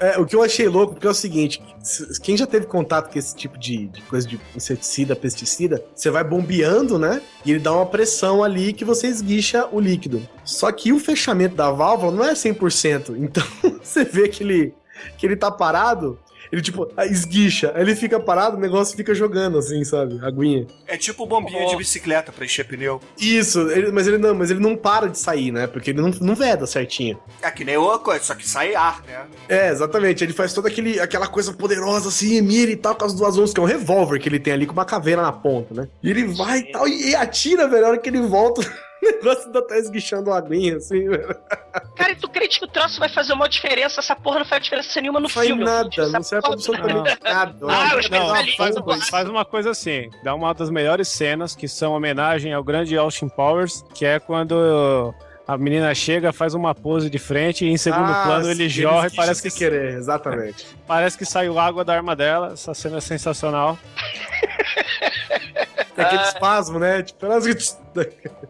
É, o que eu achei louco, porque é o seguinte: se- quem já teve contato com esse tipo de, de coisa de inseticida, pesticida, você vai bombeando, né? E ele dá uma pressão ali que você esguicha o líquido. Só que o fechamento da válvula não é 100%. Então *laughs* você vê que ele, que ele tá parado, ele tipo, esguicha, aí ele fica parado, o negócio fica jogando assim, sabe? Aguinha. É tipo bombinha de bicicleta pra encher pneu. Isso, ele- mas ele não, mas ele não para de sair, né? Porque ele não, não veda certinho. É que nem outra coisa, só que sai ar, né? É, exatamente. Ele faz toda aquele, aquela coisa poderosa assim, mira e tal, com as duas mãos, que é um revólver que ele tem ali com uma caveira na ponta, né? E ele vai e tal, e, e atira, velho. A hora que ele volta, *laughs* *laughs* negócio ainda tá esguichando a aguinha, assim, velho. Cara, e tu crente que o troço vai fazer uma diferença? Essa porra não faz diferença nenhuma no Não faz filme. nada, não serve absolutamente nada. Ah, que espero é uma Faz, faz uma coisa assim, dá uma das melhores cenas, que são homenagem ao grande Austin Powers, que é quando a menina chega, faz uma pose de frente e em segundo Ah, plano ele jorra e parece que, querer, exatamente. parece que saiu água da arma dela. Essa cena é sensacional. *laughs* Tem aquele espasmo, né? Tipo,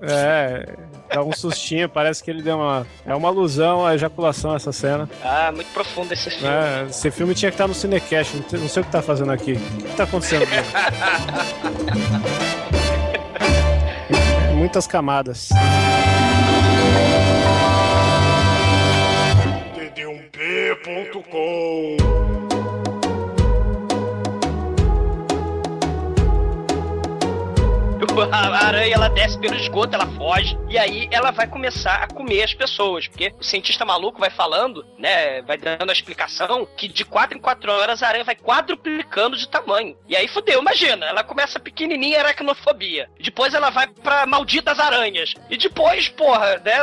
É, dá um sustinho, parece que ele deu uma. É uma alusão à ejaculação essa cena. Ah, muito profundo esse filme. É, esse filme tinha que estar no Cinecast, não, sei o que tá fazendo aqui. O que tá acontecendo? *laughs* Muitas camadas. td1p.com *laughs* A aranha ela desce pelo esgoto, ela foge, e aí ela vai começar a comer as pessoas, porque o cientista maluco vai falando, né, vai dando a explicação que de 4 em 4 horas a aranha vai quadruplicando de tamanho. E aí fudeu, imagina, ela começa pequenininha, aracnofobia. Depois ela vai pra malditas aranhas. E depois, porra, né,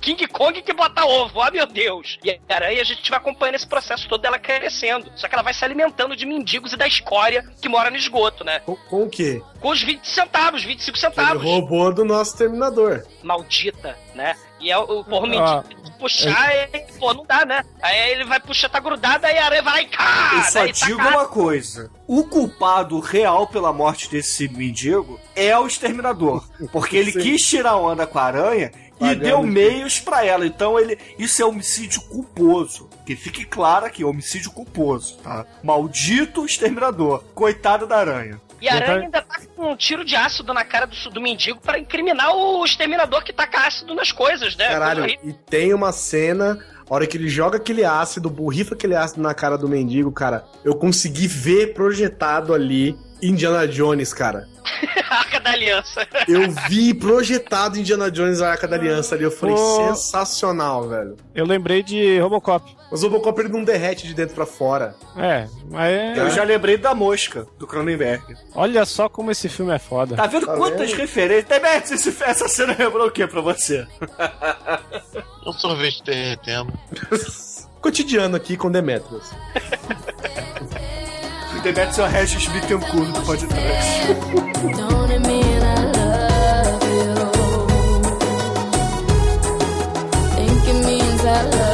King Kong que bota ovo, ah meu Deus. E a aranha a gente vai acompanhando esse processo todo dela crescendo. Só que ela vai se alimentando de mendigos e da escória que mora no esgoto, né? Com, com o quê? Com os 20 centavos, 25 Ele centavos roubou do nosso Terminador. Maldita, né? E é o, porra, Ah, mendigo puxar, e, pô, não dá, né? Aí ele vai puxar, tá grudado, aí a aranha vai lá e cá! Eu só tá digo cá. uma coisa: o culpado real pela morte desse mendigo é o exterminador. Porque ele *laughs* Sim. quis tirar onda com a aranha e deu de- meios pra ela. Então ele. Isso é homicídio culposo. Que fique claro aqui, homicídio culposo, tá? Maldito exterminador. Coitado da aranha. E a tá- aranha ainda tá com um tiro de ácido na cara do, do mendigo pra incriminar o exterminador que taca ácido nas coisas, né? Caralho, e tem uma cena, a hora que ele joga aquele ácido, borrifa aquele ácido na cara do mendigo, cara, eu consegui ver projetado ali Indiana Jones, cara. *laughs* Arca da aliança. Eu vi projetado Indiana Jones a Arca da Aliança ali, eu falei, Pô. sensacional, velho. Eu lembrei de Robocop. Mas o Robocop ele não derrete de dentro pra fora. É, mas é- Eu já lembrei da mosca, do Cronenberg. olha só como esse filme é foda. Tá vendo Tá quantas vendo? referências? Esse- essa cena lembrou o que pra você? Um sorvete derretendo. *laughs* Cotidiano aqui com Demetrius. *laughs* Temetes é o Regis Bittencourt do podcast. Don't it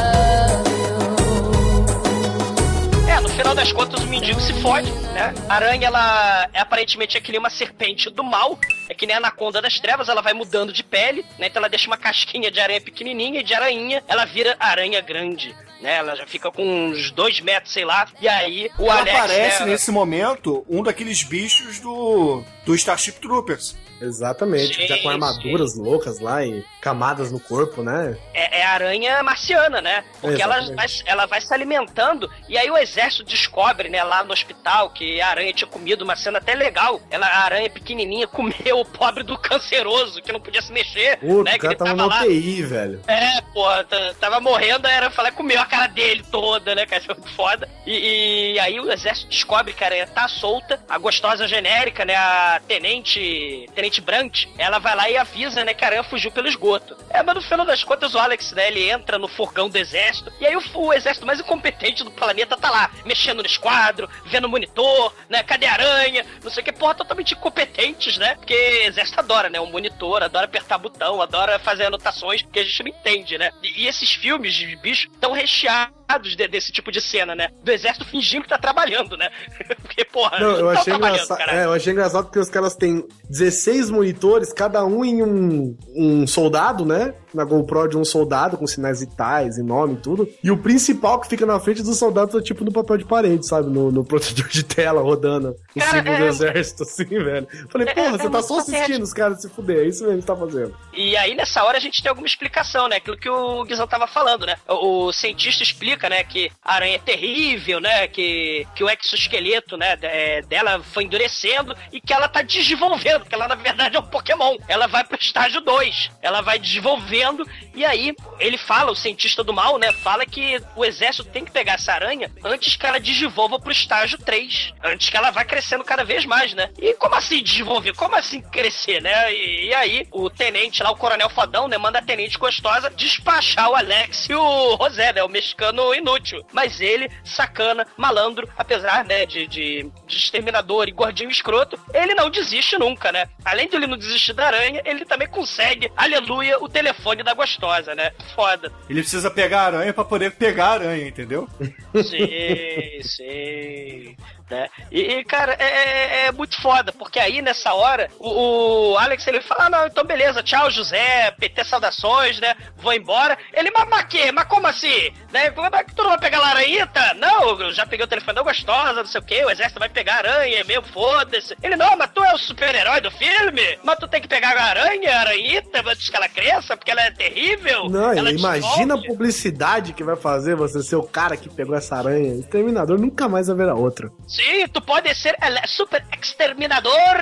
final das contas o mendigo se fode, né? A aranha, ela é aparentemente é que nem uma serpente do mal, é que nem a anaconda das trevas, ela vai mudando de pele, né? Então ela deixa uma casquinha de aranha pequenininha e de aranha ela vira aranha grande, né? Ela já fica com uns dois metros, sei lá, e aí o Ela Alex... aparece né, nesse momento um daqueles bichos do, do Starship Troopers. Exatamente, já com armaduras loucas lá e camadas no corpo, né? é, é a aranha marciana, né? Porque ela vai, ela vai se alimentando e aí o exército des- descobre, né, lá no hospital, que a aranha tinha comido uma cena até legal. Ela, a aranha pequenininha *laughs* comeu o pobre do canceroso, que não podia se mexer. Puta, né, o cara ele tava na lá. UTI, velho. É, t- tava morrendo, era falar, comeu a cara dele toda, né, cara? *laughs* Foda. E, e aí o exército descobre que a aranha tá solta, a gostosa genérica, né, a tenente, tenente Brant, ela vai lá e avisa, né, que a aranha fugiu pelo esgoto. É, mas no final das contas o Alex, né, ele entra no furgão do exército, e aí o, o exército mais incompetente do planeta tá lá, mexendo no esquadro, vendo o monitor, né, cadê a aranha, não sei o que, porra, totalmente incompetentes, né, porque o exército adora, né, um monitor, adora apertar botão, adora fazer anotações que a gente não entende, né. E, e esses filmes de bicho estão recheados de- desse tipo de cena, né, do exército fingindo que tá trabalhando, né, *laughs* porque, porra, Não, eu não achei engraçado. É, eu achei engraçado porque os caras têm 16 monitores, cada um em um, um soldado, né? Na GoPro de um soldado, com sinais vitais e nome e tudo. E o principal que fica na frente dos soldados é tipo no papel de parede, sabe? No, no protetor de tela rodando o Cara, símbolo é- do exército, assim, velho. Falei, É- porra, é você tá só assistindo patético. os caras se fuder, é isso mesmo que tá fazendo. E aí, nessa hora, a gente tem alguma explicação, né? Aquilo que o Guizão tava falando, né? O cientista explica, né, que a aranha é terrível, né? Que, que o exoesqueleto, né, é, dela foi endurecendo e que ela tá desenvolvendo, que ela, na verdade, é um Pokémon. Ela vai pro estágio 2. Ela vai desenvolvendo e aí ele fala, o cientista do mal, né? Fala que o exército tem que pegar essa aranha antes que ela desenvolva pro estágio 3. Antes que ela vá crescendo cada vez mais, né? E como assim desenvolver? Como assim crescer, né? E, e aí, o tenente lá, o coronel fodão, né? Manda a tenente gostosa despachar o Alex e o José, né? O mexicano inútil. Mas ele, sacana, malandro, apesar, né, de, de, de exterminador e gordinho escroto, ele não desiste nunca, né? Além de ele não desistir da aranha, ele também consegue, aleluia, o telefone da gostosa, né? Foda. Ele precisa pegar a aranha pra poder pegar a aranha, entendeu? Sim, sim. Né? E, e, cara, é, é- é muito foda, porque aí nessa hora o, o Alex ele fala: ah, não, então beleza, tchau, José, PT saudações, né? Vou embora. Ele, mas, mas que? Mas como assim? Né? Como é que tu não vai pegar a laranhita? Não, eu já peguei o telefone da gostosa, não sei o que, o exército vai pegar a aranha, é mesmo, foda-se. Ele, não, mas tu é o super-herói do filme? Mas tu tem que pegar a aranha, a aranhita, antes que ela cresça, porque ela é terrível. Não, imagina a publicidade que vai fazer você ser o cara que pegou essa aranha. Exterminador nunca mais vai ver a outra. Sim, tu pode ser el super exterminador,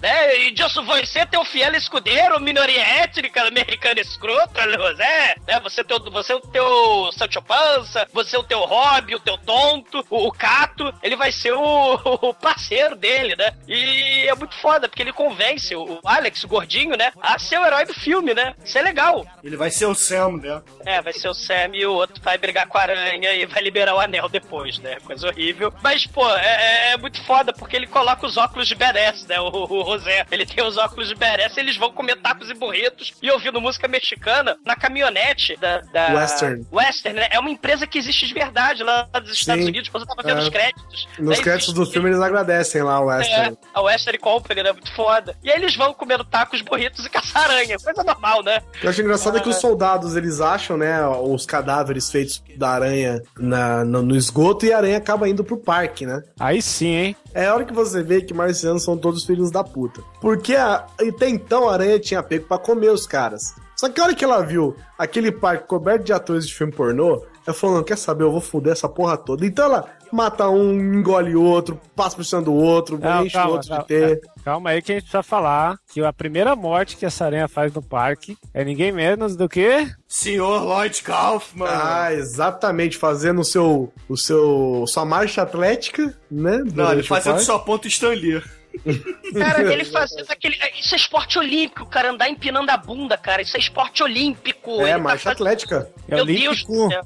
né? E disso você ter o fiel escudeiro, minoria étnica, americana escrota, José, né? Você tem o, você o teu Sancho Panza, você o teu hobby, o teu tonto, o, o Cato, ele vai ser o, *laughs* o parceiro dele, né? E é muito foda, porque ele convence o, o Alex, o gordinho, né? A ser o herói do filme, né? Isso é legal. Ele vai ser o Sam, né? É, vai ser o Sam e o outro vai brigar com a aranha e vai liberar o anel depois, né? Coisa horrível. Mas, pô, é, é muito foda porque ele coloca os óculos de badass, né? O, o José. Ele tem os óculos de e eles vão comer tacos e burritos e ouvindo música mexicana na caminhonete da. da Western. Western, né? É uma empresa que existe de verdade lá dos Estados Sim. Unidos. Quando eu tava vendo É. os créditos. Nos né, créditos do filme eles agradecem lá o é, Western. a Western Company, né? Muito foda. E aí eles vão comendo tacos, burritos e caçar aranha. Coisa normal, né? O que eu acho engraçado é que os soldados eles acham, né, os cadáveres feitos da aranha na- no, no esgoto e a aranha acaba indo pro parque, né? Aí sim, hein? É hora que você vê que marcianos são todos filhos da puta. Porque a- até então a aranha tinha pego pra comer os caras. Só que a hora que ela viu aquele parque coberto de atores de filme pornô, ela falou: não, quer saber? Eu vou foder essa porra toda. Então ela mata um, engole outro, passa por cima do outro, Não, enche o calma, outro calma, de ter. calma aí que a gente precisa falar que a primeira morte que essa aranha faz no parque é ninguém menos do que. Senhor Lloyd Kaufman. Ah, exatamente, fazendo o seu, o seu, sua marcha atlética, né? Não, ele o fazendo sua ponta Stanley. *laughs* Cara, ele fazendo aquele. Isso é esporte olímpico, cara. Andar empinando a bunda, cara. Isso é esporte olímpico. É, Ele tá marcha fazendo- atlética. É Meu o Deus do céu.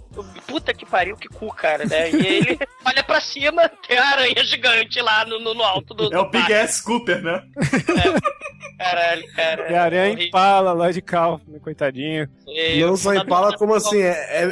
Puta que pariu, que cu, cara, né? E ele *laughs* olha pra cima, tem a aranha gigante lá no, no, no alto do. É o do Big parque. Ass Cooper, né? Caralho, cara. E a aranha horrível. empala, Lloyd Kaufman, coitadinho. Eu- Não só empala, como assim, é,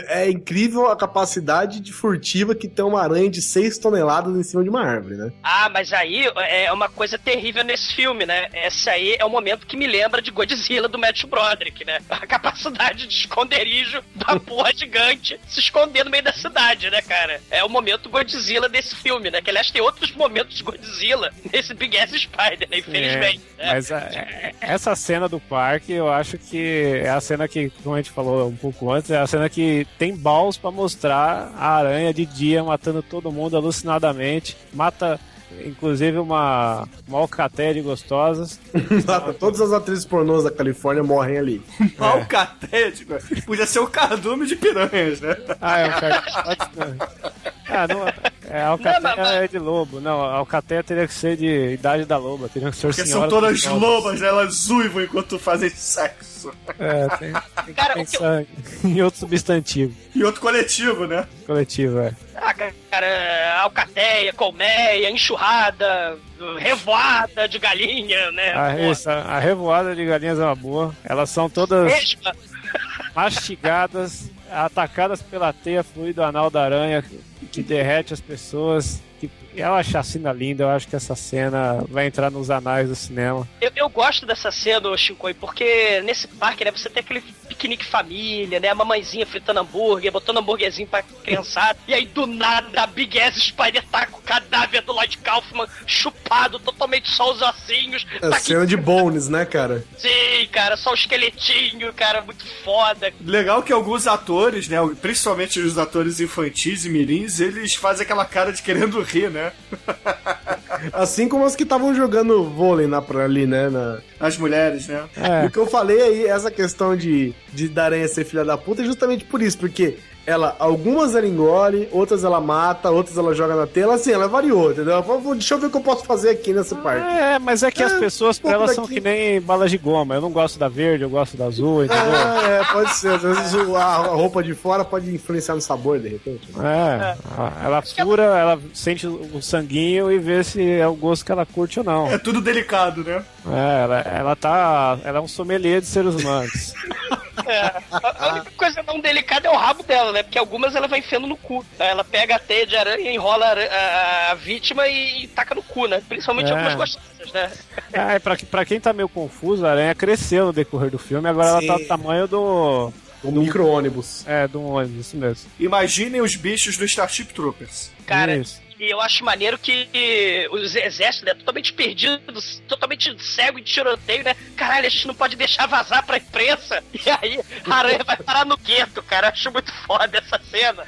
é, é incrível a capacidade de furtiva que tem uma aranha de 6 toneladas em cima de uma árvore, né? Ah, mas aí é uma coisa terrível nesse filme, né? Esse aí é o momento que me lembra de Godzilla do Matthew Broderick, né? *laughs* A capacidade de esconderijo da *laughs* porra gigante se esconder no meio da cidade, né, cara? É o momento Godzilla desse filme, né? Que aliás tem outros momentos de Godzilla nesse Big Ass Spider, né? Infelizmente. É, né? mas a- é, essa cena do parque, eu acho que é a cena que, como a gente falou um pouco antes, é a cena que tem balls pra mostrar a aranha de dia matando todo mundo alucinadamente. Mata, inclusive, uma, uma alcateia de gostosas. *laughs* Exato, Todas as atrizes pornôs da Califórnia morrem ali. *laughs* Malcatético. Podia ser o cardume de piranhas, né? Ah, é um cara. Ah, não, é, a alcateia Não, mas- é de lobo. Não, a alcateia teria que ser de idade da loba. Teria que ser Porque são todas lobas, elas uivam enquanto fazem sexo. É, *laughs* tem, tem que Cara, que eu- pensar *laughs* em outro substantivo E outro coletivo, né? coletivo, é. Ah, cara, alcateia, colmeia, enxurrada, revoada de galinha, né? A, isso, a revoada de galinhas é uma boa. Elas são todas Esma. mastigadas, atacadas pela teia fluido anal da aranha que, derrete as pessoas. É uma chacina linda, eu acho que essa cena vai entrar nos anais do cinema. Eu, eu gosto dessa cena, Shinkoi, porque nesse parque, né, você tem aquele piquenique família, né, a mamãezinha fritando hambúrguer, botando hambúrguerzinho pra criançada, e aí do nada a Big Ass Spider tá com o cadáver do Lloyd Kaufman chupado, totalmente só os ossinhos. É tá aqui, cena de Bones, né, cara? sim, cara, só o esqueletinho, cara, muito foda. Legal que alguns atores, né? Principalmente os atores infantis e mirins, eles fazem aquela cara de querendo rir, né? *laughs* Assim como as que estavam jogando vôlei na, ali, né? Na... As mulheres, né? É, O que eu falei aí, essa questão de, de da aranha ser filha da puta é justamente por isso, porque ela, algumas ela engole, outras ela mata, outras ela joga na tela, assim, ela variou, entendeu? Ela falou, "Vou- deixa eu ver o que eu posso fazer aqui nessa parte. é, mas é que as É, pessoas um pra elas são daqui. que nem balas de goma. Eu não gosto da verde, eu gosto da azul, entendeu? Ah, é, pode ser. Às vezes a, roupa de fora pode influenciar no sabor, de repente. É, a- ela fura, ela sente o o sanguinho e vê se é o gosto que ela curte ou não. É tudo delicado, né? É, ela, ela tá. Ela é um sommelier de seres humanos. *laughs* É, a, única coisa não delicada é o rabo dela, né? Porque algumas ela vai enfiando no cu. Ela pega a teia de aranha, enrola a, a- a vítima e, taca no cu, né? Principalmente É. algumas gostosas, né? É, pra, pra quem tá meio confuso, a aranha cresceu no decorrer do filme, agora Sim. ela tá do tamanho do. Um micro-ônibus. É, do ônibus, isso mesmo. Imaginem os bichos do Starship Troopers. Cara, Isso. E eu acho maneiro que os exércitos, né, totalmente perdidos, totalmente cego em tiroteio, né? Caralho, a gente não pode deixar vazar pra imprensa. *laughs* E aí a aranha vai parar no gueto, cara. Eu acho muito foda essa cena.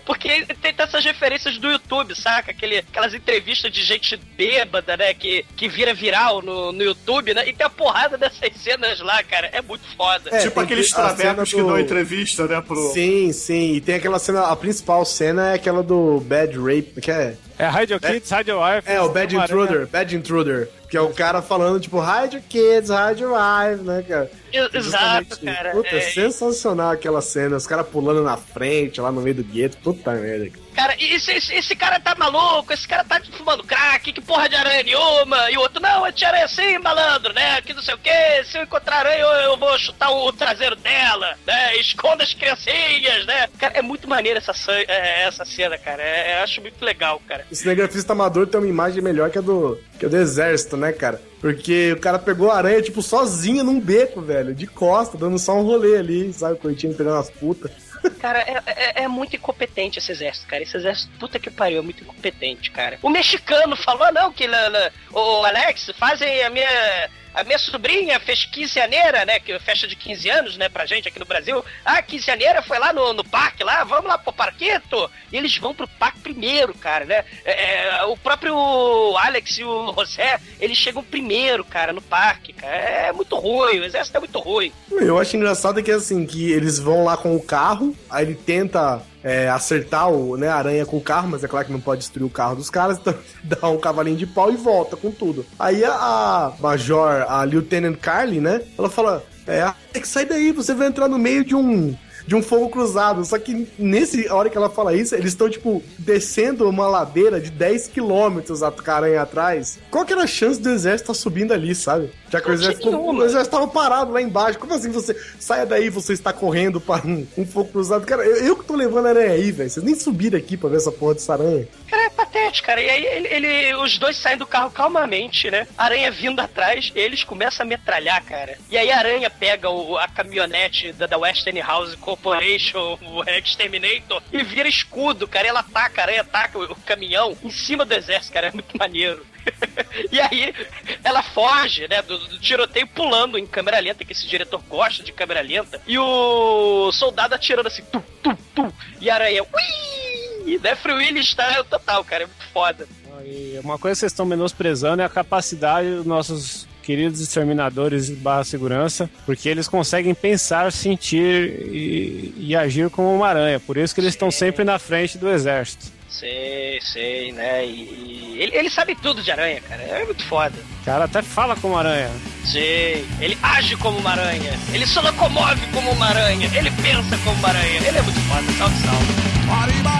Porque tem essas referências do YouTube, saca? Aquele, aquelas entrevistas de gente bêbada, né? Que, que vira viral no, no YouTube, né? E tem a porrada dessas cenas lá, cara. É muito foda. É, tipo aqueles cena travecos que do- dão entrevista, né? Pro... Sim, sim. E tem aquela cena, a principal cena é aquela do Bad Rape, que é... É Hide Your Kids, Hide Your Wife. É, o Bad Intruder, Bad Intruder. Que é o cara falando, tipo, hide your kids, hide your wife, né, cara? Exato, cara. Puta, é É, sensacional aquela cena. Os caras pulando na frente, lá no meio do gueto. Puta merda. Cara, esse, esse, esse cara tá maluco, esse cara tá fumando crack, que porra de aranha nenhuma. E o outro, não, é de aranha sim, malandro, né? Que não sei o que, se eu encontrar aranha, eu, eu vou chutar o traseiro dela, né? Esconda as criancinhas, né? Cara, é muito maneiro essa, é, essa cena, cara. É, eu acho muito legal, cara. O cinegrafista amador tem uma imagem melhor que a do, que a do exército, né, cara? Porque o cara pegou a aranha, tipo, sozinho num beco, velho, de costa, dando só um rolê ali, sabe? Curtindo, pegando as putas. Cara, é, é- é muito incompetente esse exército, cara. Esse exército, puta que pariu, é muito incompetente, cara. O mexicano falou, não, que na, na- o Alex, fazem a minha. A minha sobrinha fez quinzeaneira, né? Que é festa de 15 anos, né, pra gente aqui no Brasil. Ah, quinzeaneira foi lá no, no parque, lá, vamos lá pro parquito. E eles vão pro parque primeiro, cara, né? É, é, o próprio Alex e o José, eles chegam primeiro, cara, no parque, cara. É muito ruim, o exército é muito ruim. Eu acho engraçado que, assim, que eles vão lá com o carro, aí ele tenta é, acertar o, né, aranha com o carro, mas é claro que não pode destruir o carro dos caras, *laughs* então dá um cavalinho de pau e volta com tudo. Aí a, Major, a Lieutenant Carly, né, ela fala, é, Alex, sai daí, você vai entrar no meio de um... De um fogo cruzado. Só que nesse hora que ela fala isso, eles estão, tipo, descendo uma ladeira de 10 quilômetros a aranha atrás. Qual que era a chance do exército estar subindo ali, sabe? Já que o exército, nenhuma. o exército estava parado lá embaixo. Como assim você saia daí você está correndo para um, um fogo cruzado? Cara, eu, eu que tô levando a aranha aí, velho. Vocês nem subiram aqui pra ver essa porra dessa aranha. Cara, é patético, cara. E aí ele, ele- os dois saem do carro calmamente, né? Aranha vindo atrás, eles começam a metralhar, cara. E aí a Aranha pega o- a caminhonete da, da Westinghouse Corporation, o Exterminator, e vira escudo, cara. Ela ataca, a aranha ataca o, o caminhão em cima do exército, cara. É muito maneiro. *laughs* e aí ela foge, né, do, do tiroteio pulando em câmera lenta, que esse diretor gosta de câmera lenta. E o soldado atirando assim, tum, tum, tum. E a aranha, ui! Free Willy está total, cara. É muito foda. E uma coisa que vocês estão menosprezando é a capacidade dos nossos queridos exterminadores barra segurança, porque eles conseguem pensar, sentir e, e agir como uma aranha. Por isso que eles estão sempre na frente do exército. Sei, sei, né? E, e ele, ele sabe tudo de aranha, cara. É muito foda. O cara até fala como aranha. Sei. Ele age como uma aranha. Ele se locomove como uma aranha. Ele pensa como uma aranha. Ele é muito foda. Salve, salve. Arriba,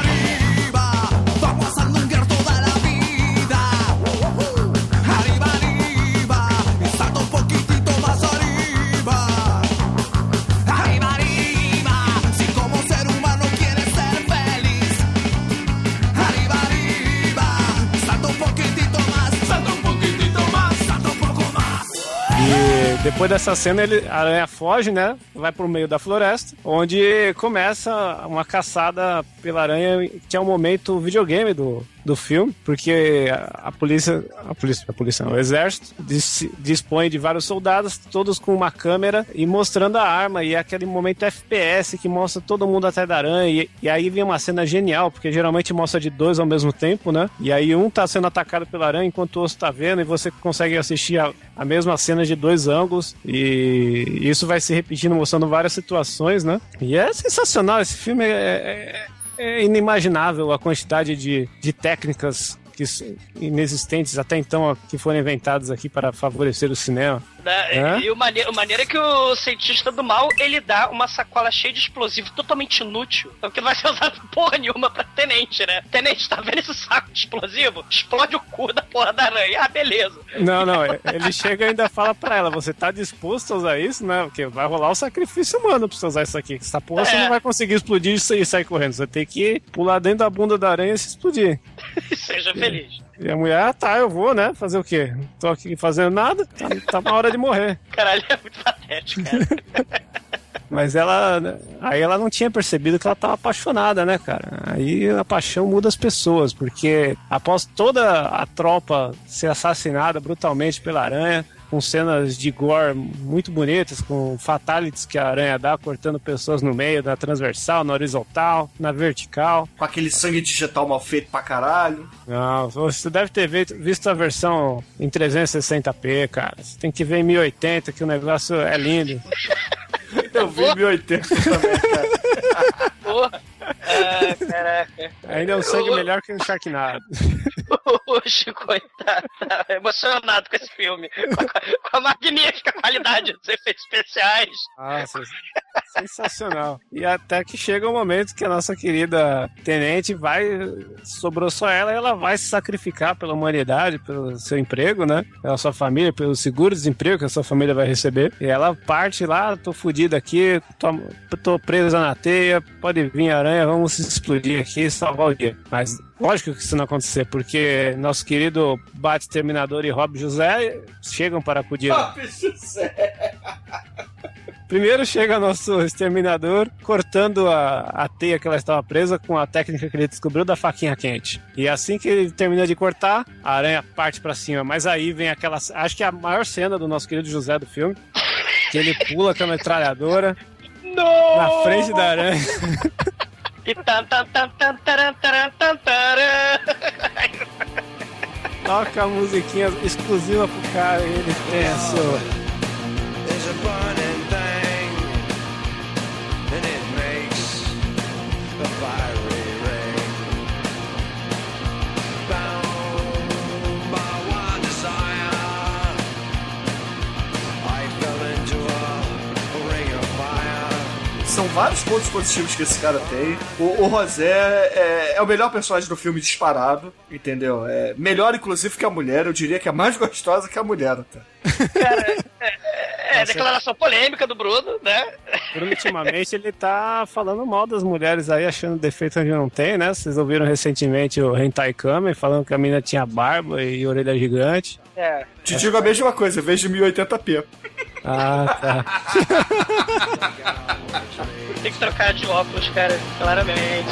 depois dessa cena, ele, a aranha foge, né? Vai pro meio da floresta, onde começa uma caçada pela aranha, que é o momento videogame do, do filme, porque a, a polícia, a polícia, a polícia, o exército dis- dispõe de vários soldados, todos com uma câmera e mostrando a arma, e é aquele momento FPS que mostra todo mundo atrás da aranha, e, e aí vem uma cena genial, porque geralmente mostra de dois ao mesmo tempo, né? E aí um tá sendo atacado pela aranha enquanto o outro tá vendo, e você consegue assistir a, a mesma cena de dois ângulos, e isso vai se repetindo, mostrando várias situações, né? E é sensacional, esse filme é- é é inimaginável a quantidade de, de técnicas que inexistentes até então que foram inventadas aqui para favorecer o cinema. Né? E o maneiro, o maneiro é que o cientista do mal, ele dá uma sacola cheia de explosivo totalmente inútil. Porque não vai ser usado porra nenhuma pra tenente, né? Tenente, tá vendo esse saco de explosivo? Explode o cu da porra da aranha. Ah, beleza. Não, não, ele chega e ainda fala pra ela: você tá disposto a usar isso, né? Porque vai rolar o sacrifício humano pra você usar isso aqui. Essa porra você É. não vai conseguir explodir e sair correndo. Você tem que pular dentro da bunda da aranha e se explodir. *laughs* Seja feliz. E a mulher, ah, tá, eu vou, né? Fazer o quê? Tô aqui fazendo nada, tá, tá na hora de morrer. *laughs* Caralho, é muito patético, cara. *laughs* Mas ela. Aí ela não tinha percebido que ela estava apaixonada, né, cara? Aí a paixão muda as pessoas, porque após toda a tropa ser assassinada brutalmente pela aranha, com cenas de gore muito bonitas, com fatalities que a aranha dá, cortando pessoas no meio, na transversal, na horizontal, na vertical. Com aquele sangue digital mal feito pra caralho. Não, você deve ter visto, visto a versão em 360p, cara. Você tem que ver em 1080, que o negócio é lindo. Eu vi em 1080 também, cara. *laughs* Porra. Ah, caraca. Ainda é um sangue melhor que um Sharknado. *laughs* O Chico tá, tá emocionado com esse filme. Com a, com a magnífica qualidade dos efeitos especiais. Nossa, sensacional. E até que chega o momento que a nossa querida tenente vai. Sobrou só ela e ela vai se sacrificar pela humanidade, pelo seu emprego, né? Pela sua família, pelo seguro-desemprego que a sua família vai receber. E ela parte lá, tô fodida aqui, tô, tô presa na teia, pode vir aranha, vamos se explodir aqui e salvar o dia. Mas lógico que isso não acontecer, porque nosso querido Bate Terminador e Rob José chegam para acudir. Primeiro chega nosso exterminador cortando a, a teia que ela estava presa com a técnica que ele descobriu da faquinha quente. E assim que ele termina de cortar, a aranha parte pra cima. Mas aí vem aquela. Acho que é a maior cena do nosso querido José do filme. Que ele pula com a metralhadora Não! na frente da aranha. *laughs* E tan tan tan tan taran taran tan taran. Toca a musiquinha exclusiva pro cara e ele pensa. There's a burning São vários pontos positivos que esse cara tem. O, o Rosé é, é o melhor personagem do filme disparado, entendeu? É melhor, inclusive, que a mulher. Eu diria que é mais *laughs* gostosa que a mulher, até. É, declaração polêmica do Bruno, né? Bruno, ultimamente ele tá falando mal das mulheres aí, achando defeito onde não tem, né? Vocês ouviram recentemente o Hentai Kamen falando que a menina tinha barba e orelha gigante. É. Te digo a mesma coisa, vejo 1080p. Ah, tá. *laughs* Tem que trocar de óculos, cara, claramente.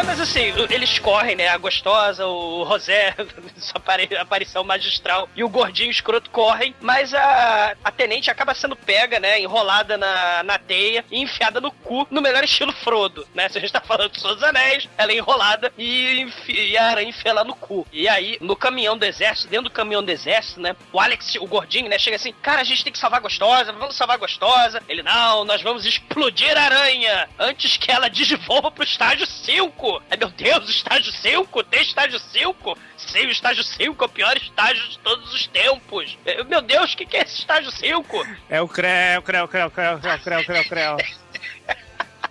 Cara, ma- ma- mas, assim, eles correm, né? A gostosa, o Rosé, *laughs* sua apari- aparição magistral, e o gordinho escroto correm, mas a, a tenente acaba sendo pega, né? Enrolada na, na teia e enfiada no cu, no melhor estilo Frodo, né? Se a gente tá falando de Senhor Anéis, ela é enrolada e, e a aranha enfia ela no cu. E aí, no caminhão do exército, dentro do caminhão do exército, né? O Alex, o gordinho, né? Chega assim, cara, a gente tem que salvar a gostosa, vamos salvar a gostosa. Ele, não, nós vamos explodir a aranha antes que ela desenvolva pro estágio 5. Ai, meu Deus, estágio 5? Tem estágio 5? Sim, o estágio 5 é o pior estágio de todos os tempos. Eh, Meu Deus, o que, que é esse estágio 5? É o creu, creu, creu, creu, creu, creu, creu, creu.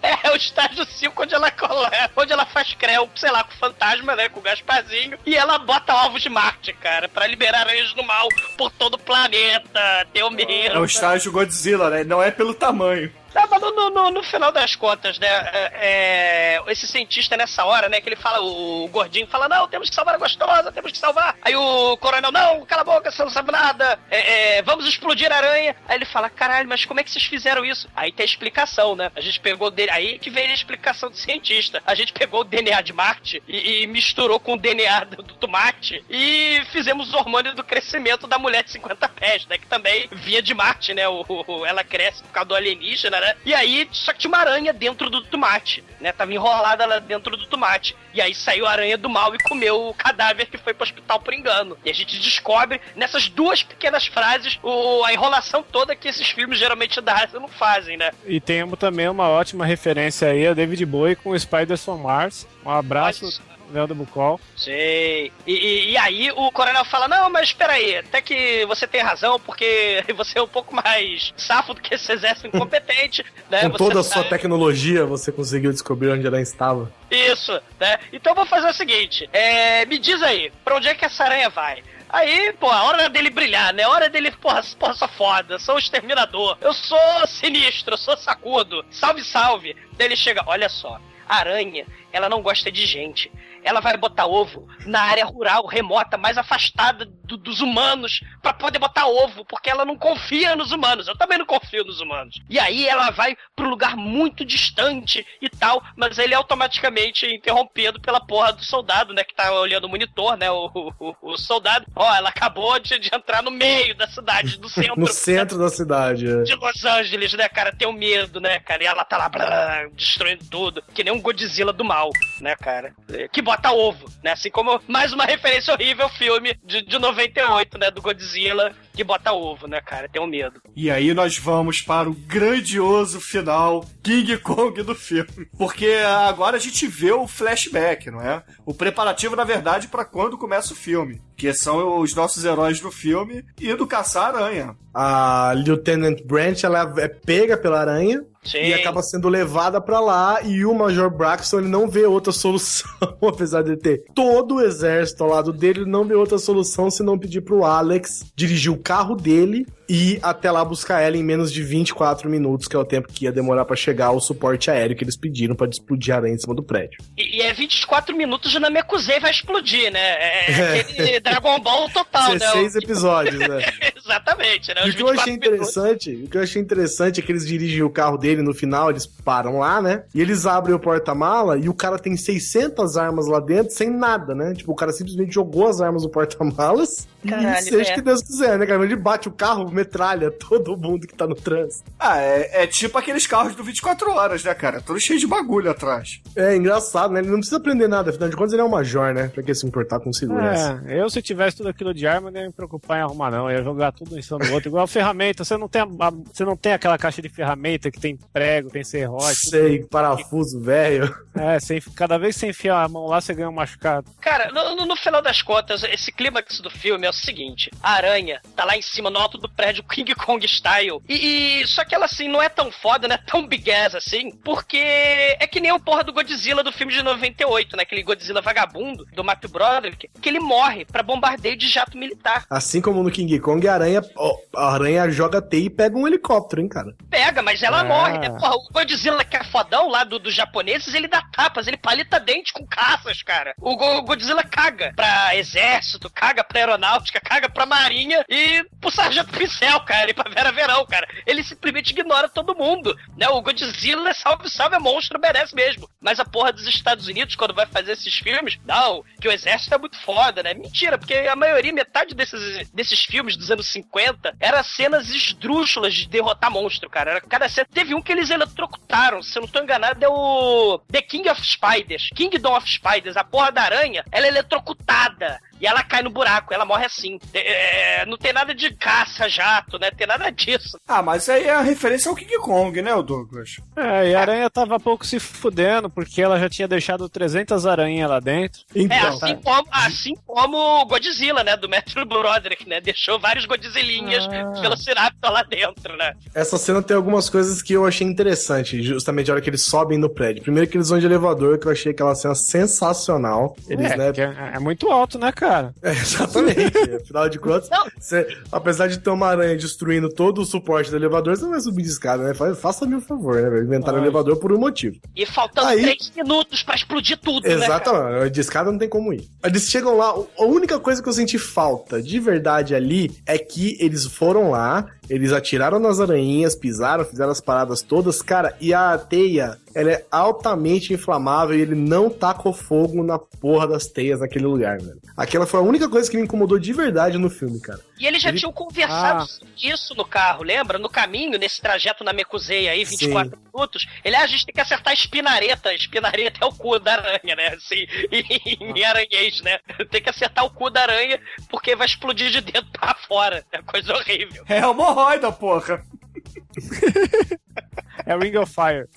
É o estágio 5 onde ela, cola- onde ela faz creu, sei lá, com o fantasma, né? Com o Gasparzinho. E ela bota ovos de Marte, cara, pra liberar aranhas do mal por todo o planeta. Deu medo. É o estágio Godzilla, né? Não é pelo tamanho. Tá, mas no, no- no- final das contas, né? é- é, esse cientista nessa hora, né? Que ele fala, o, gordinho fala: Não, temos que salvar a gostosa, temos que salvar. Aí o coronel: Não, cala a boca, você não sabe nada. É, é, vamos explodir a aranha. Aí ele fala: Caralho, mas como é que vocês fizeram isso? Aí tem a explicação, né? A gente pegou dele. Aí que veio a explicação do cientista. A gente pegou o DNA de Marte e, e misturou com o DNA do, do tomate e fizemos o hormônio do crescimento da mulher de 50 pés, né? Que também vinha de Marte, né? O, o- ela cresce por causa do alienígena, né? E aí, só que tinha uma aranha dentro do tomate, né? Tava enrolada lá dentro do tomate. E aí saiu a aranha do mal e comeu o cadáver que foi pro hospital por engano. E a gente descobre nessas duas pequenas frases o, a enrolação toda que esses filmes geralmente da raça não fazem, né? E temos também uma ótima referência aí a David Bowie com o Spiders from Mars. Um abraço, Leandro Bucol. Sei. E, e- e aí o coronel fala: Não, mas espera aí, até que você tem razão, porque *laughs* você é um pouco mais safo do que esse exército incompetente, *laughs* né? Com Você toda a sua tá- tecnologia, você conseguiu descobrir onde ela estava. Isso, né? Então eu vou fazer o seguinte: é, me diz aí, pra onde é que essa aranha vai? Aí, pô, a hora dele brilhar, né? A hora dele, porra, porra, sou foda, sou o exterminador, eu sou sinistro, eu sou sacudo, salve, salve. Daí ele chega, olha só, a aranha, ela não gosta de gente. Ela vai botar ovo na área rural, remota, mais afastada do- dos humanos, pra poder botar ovo, porque ela não confia nos humanos. Eu também não confio nos humanos. E aí ela vai pra um lugar muito distante e tal, mas ele é automaticamente interrompido pela porra do soldado, né? Que tá olhando o monitor, né? O, o- o soldado. Ó, ela acabou de, de entrar no meio da cidade, do *laughs* centro No centro da cidade. é. de Los Angeles, né, cara? Tem o medo, né, cara? E ela tá lá blá, destruindo tudo. Que nem um Godzilla do mal, né, cara? Que bota ovo, né? Assim como mais uma referência horrível filme de, de 98, né? Do Godzilla que bota ovo, né, cara? Tem o medo. E aí nós vamos para o grandioso final King Kong do filme. Porque agora a gente vê o flashback, não é? O preparativo, na verdade, para quando começa o filme. Que são os nossos heróis do filme indo caçar a aranha. A Lieutenant Branch, ela é pega pela aranha Sim. e acaba sendo levada pra lá e o Major Braxton, ele não vê outra solução, *laughs* apesar de ter todo o exército ao lado dele, ele não vê outra solução se não pedir pro Alex dirigir o carro dele e ir até lá buscar ela em menos de 24 minutos, que é o tempo que ia demorar pra chegar o suporte aéreo que eles pediram pra explodir a aranha em cima do prédio. E, e é 24 minutos de Namekusei vai explodir, né? É, é aquele Dragon Ball total, né? 16 O- episódios, né? *laughs* Exatamente, né? E o que eu achei 24 minutos. interessante, o que eu achei interessante é que eles dirigem o carro dele no final, eles param lá, né? E eles abrem o porta-mala e o cara tem 600 armas lá dentro sem nada, né? Tipo, o cara simplesmente jogou as armas no porta-malas e seja é. o que Deus quiser, né, cara? Ele bate o carro, metralha todo mundo que tá no trânsito. Ah, é, é tipo aqueles carros do 24 horas, né, cara? Todo cheio de bagulho atrás. É engraçado, né? Ele não precisa aprender nada, afinal de contas ele é um major, né? Pra que se importar com segurança? É, eu se tivesse tudo aquilo de arma, não ia me preocupar em arrumar, não. Eu ia jogar tudo em cima do outro. Igual ferramenta, você não tem, a- a- você não tem aquela caixa de ferramenta que tem prego, tem serrote. tudo- Sei, parafuso velho. É, você, enfi- cada vez que você enfia a mão lá, você ganha um machucado. Cara, no, no- no final das contas, esse clímax do filme é o seguinte: a aranha tá lá em cima, no alto do prédio King Kong style. E, e- só que ela assim não é tão foda, não é tão big ass assim, porque é que nem o porra do Godzilla do filme de 98, né? Aquele Godzilla vagabundo do Matthew Broderick, que ele morre pra bombardeio de jato militar. Assim como no King Kong, a aranha, ó, a aranha joga teia e pega um helicóptero, hein, cara. Pega, mas ela Ah. morre, né? Porra, o Godzilla que é fodão lá do- dos japoneses, ele dá tapas, ele palita dente com caças, cara. O, o Godzilla caga pra exército, caga pra aeronáutica, caga pra marinha e pro sargento pincel, cara, pra Vera Verão, cara. Ele simplesmente ignora todo mundo, né? O Godzilla, salve, salve, é monstro, merece mesmo. Mas a porra dos Estados Unidos, quando vai fazer esses filmes, não, que o exército é muito foda, né? Mentira, porque a maioria, metade desses, desses filmes dos anos 50 era cenas esdrúxulas de derrotar monstro, cara. Era cada cena. Teve um que eles eletrocutaram, se eu não tô enganado, é o The King of Spiders. Kingdom of Spiders, a porra da aranha, ela é eletrocutada. E ela cai no buraco, ela morre assim. É, não tem nada de caça-jato, né? Tem nada disso. Ah, mas aí é a referência ao King Kong, né, o Douglas? É, e a aranha tava pouco se fudendo, porque ela já tinha deixado 300 aranhas lá dentro. É, Então, assim como, assim como o Godzilla, né? Do Matthew Broderick, né? Deixou vários Godzillinhas Ah. Velociraptor lá dentro, né? essa cena tem algumas coisas que eu achei interessante, justamente a hora que eles sobem no prédio. Primeiro que eles vão de elevador, que eu achei aquela cena sensacional. Eles, é, né, é, é muito alto, né, cara? *laughs* É, exatamente. Afinal de contas, você, apesar de ter uma aranha destruindo todo o suporte do elevador, você não vai subir de escada, né? Fa- Faça-me um favor, né? Inventaram o elevador por um motivo. E faltando Aí- três minutos pra explodir tudo, né? cara? Exatamente. De escada não tem como ir. Eles chegam lá, a única coisa que eu senti falta de verdade ali é que eles foram lá, eles atiraram nas aranhinhas, pisaram, fizeram as paradas todas, cara, e a teia, ela é altamente inflamável e ele não tacou fogo na porra das teias naquele lugar, velho. Aquela foi a única coisa que me incomodou de verdade no filme, cara. E eles já Ele- tinham conversado Ah. isso no carro, lembra? No caminho, nesse trajeto na Mekuseia aí, 24 Sim. minutos. Ele, ah, a gente tem que acertar a espinareta. A espinareta é o cu da aranha, né? Assim, *laughs* em aranhês, né? Tem que acertar o cu da aranha, porque vai explodir de dentro pra fora. É coisa horrível. É hemorroida, porra. É Ring of Fire.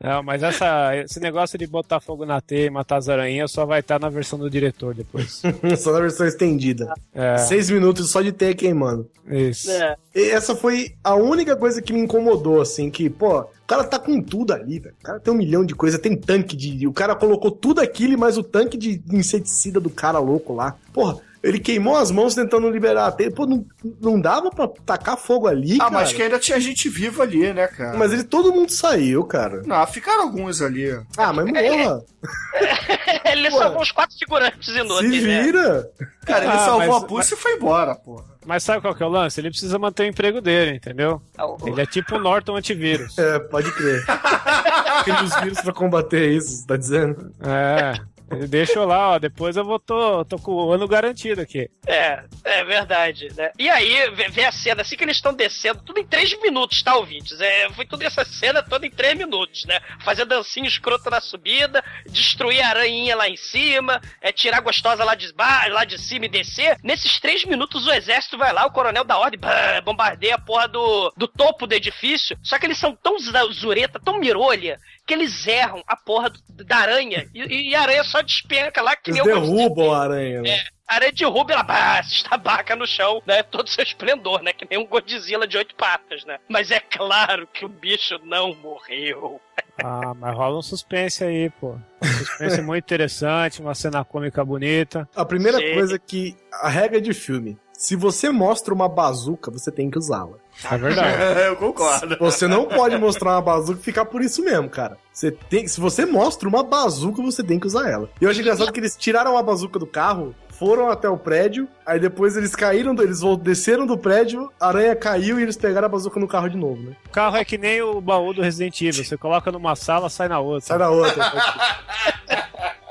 Não, mas essa, esse negócio de botar fogo na teia e matar as aranhas só vai estar na versão do diretor depois. *laughs* Só na versão estendida. É, Seis minutos só de teia queimando. isso. É. E essa foi a única coisa que me incomodou, assim, que, pô, o cara tá com tudo ali, velho. O cara tem um milhão de coisas, tem tanque de. O cara colocou tudo aquilo e mais o tanque de inseticida do cara louco lá. Porra, ele queimou as mãos tentando liberar a teia. Pô, não, não dava pra tacar fogo ali, Ah, cara. mas que ainda tinha gente viva ali, né, cara? Mas ele, todo mundo saiu, cara. Não, ficaram alguns ali. Ah, mas morra. *laughs* Ele Pô. salvou os quatro figurantes Se inúteis, né? vira. Cara, ele Ah, salvou mas- a pulsa e foi embora, porra. Mas sabe qual que é o lance? Ele precisa manter o emprego dele, entendeu? Ah, o- Ele é tipo o Norton antivírus. É, pode crer. *laughs* Cria os vírus pra combater isso, você tá dizendo? É. Ele deixou lá, ó. Depois eu vou tô, tô com o ano garantido aqui. É, é verdade, né? E aí, vê, a cena, assim que eles estão descendo, tudo em três minutos, tá, ouvintes? É, foi toda essa cena toda em três minutos, né? Fazer dancinha escrota na subida, destruir a aranha lá em cima, é, tirar a gostosa lá de, lá de cima e descer. Nesses três minutos, o exército vai lá, o coronel da ordem, bah, bombardeia a porra do, do topo do edifício. Só que eles são tão zureta, tão mirolha, que eles erram a porra do- da aranha. E, e a aranha só despenca lá que Eles nem o derrubam a aranha, né? É, a aranha derruba ela bah, se estabaca no chão, né? Todo seu esplendor, né? Que nem um Godzilla de oito patas, né? Mas é claro que o bicho não morreu. Ah, mas rola um suspense aí, pô. Um suspense *laughs* muito interessante, uma cena cômica bonita. A primeira Sim. coisa que. A regra de filme. Se você mostra uma bazuca, você tem que usá-la. É verdade. *laughs* Eu concordo. Você não pode mostrar uma bazuca e ficar por isso mesmo, cara. Você tem, se você mostra uma bazuca, você tem que usar ela. E eu acho engraçado que eles tiraram a bazuca do carro, foram até o prédio, aí depois eles caíram, do- eles desceram do prédio, a aranha caiu e eles pegaram a bazuca no carro de novo, né? O carro é que nem o baú do Resident Evil. Você coloca numa sala, sai na outra. Sai da outra. *laughs*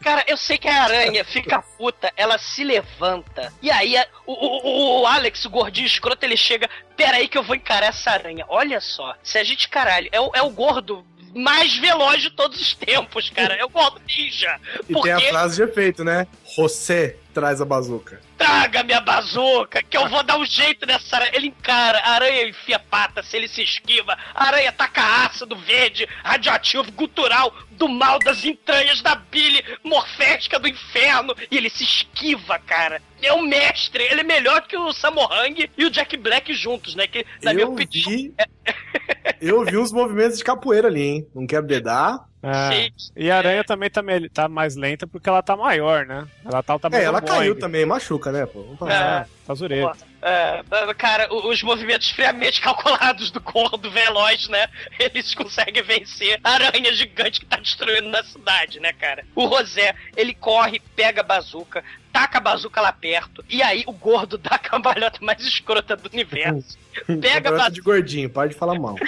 Cara, eu sei que a aranha fica puta, ela se levanta. E aí a- o, o- o Alex, o gordinho escroto, ele chega. Pera aí que eu vou encarar essa aranha. Olha só, se a gente, caralho, é o, é o gordo mais veloz de todos os tempos, cara. É o modo ninja. E Porque tem a frase de efeito, né? Você traz a bazuca. Traga minha bazuca, que eu vou dar um jeito nessa aranha. Ele encara, a aranha enfia pata, se ele se esquiva, a aranha taca ácido verde, radioativo, gutural, do mal das entranhas da bile morfética do inferno, e ele se esquiva, cara. É um mestre, ele é melhor que o Samohang e o Jack Black juntos, né? Que, na minha Eu opinião, vi. Eu vi uns movimentos de capoeira ali, hein? Não quero dedar. É. E a aranha também tá, tá mais lenta porque ela tá maior, né? Ela tá o tamanho É, ela caiu também, machuca, né, pô? Vamos É. falar. Tá zureiro. É, cara, os movimentos friamente calculados do gordo veloz, né? Eles conseguem vencer a aranha gigante que tá destruindo na cidade, né, cara? O Rosé, ele corre, pega a bazuca, taca a bazuca lá perto, e aí o gordo dá a cambalhota mais escrota do universo. *laughs* Pega a bazuca. de gordinho, pode falar mal. *laughs*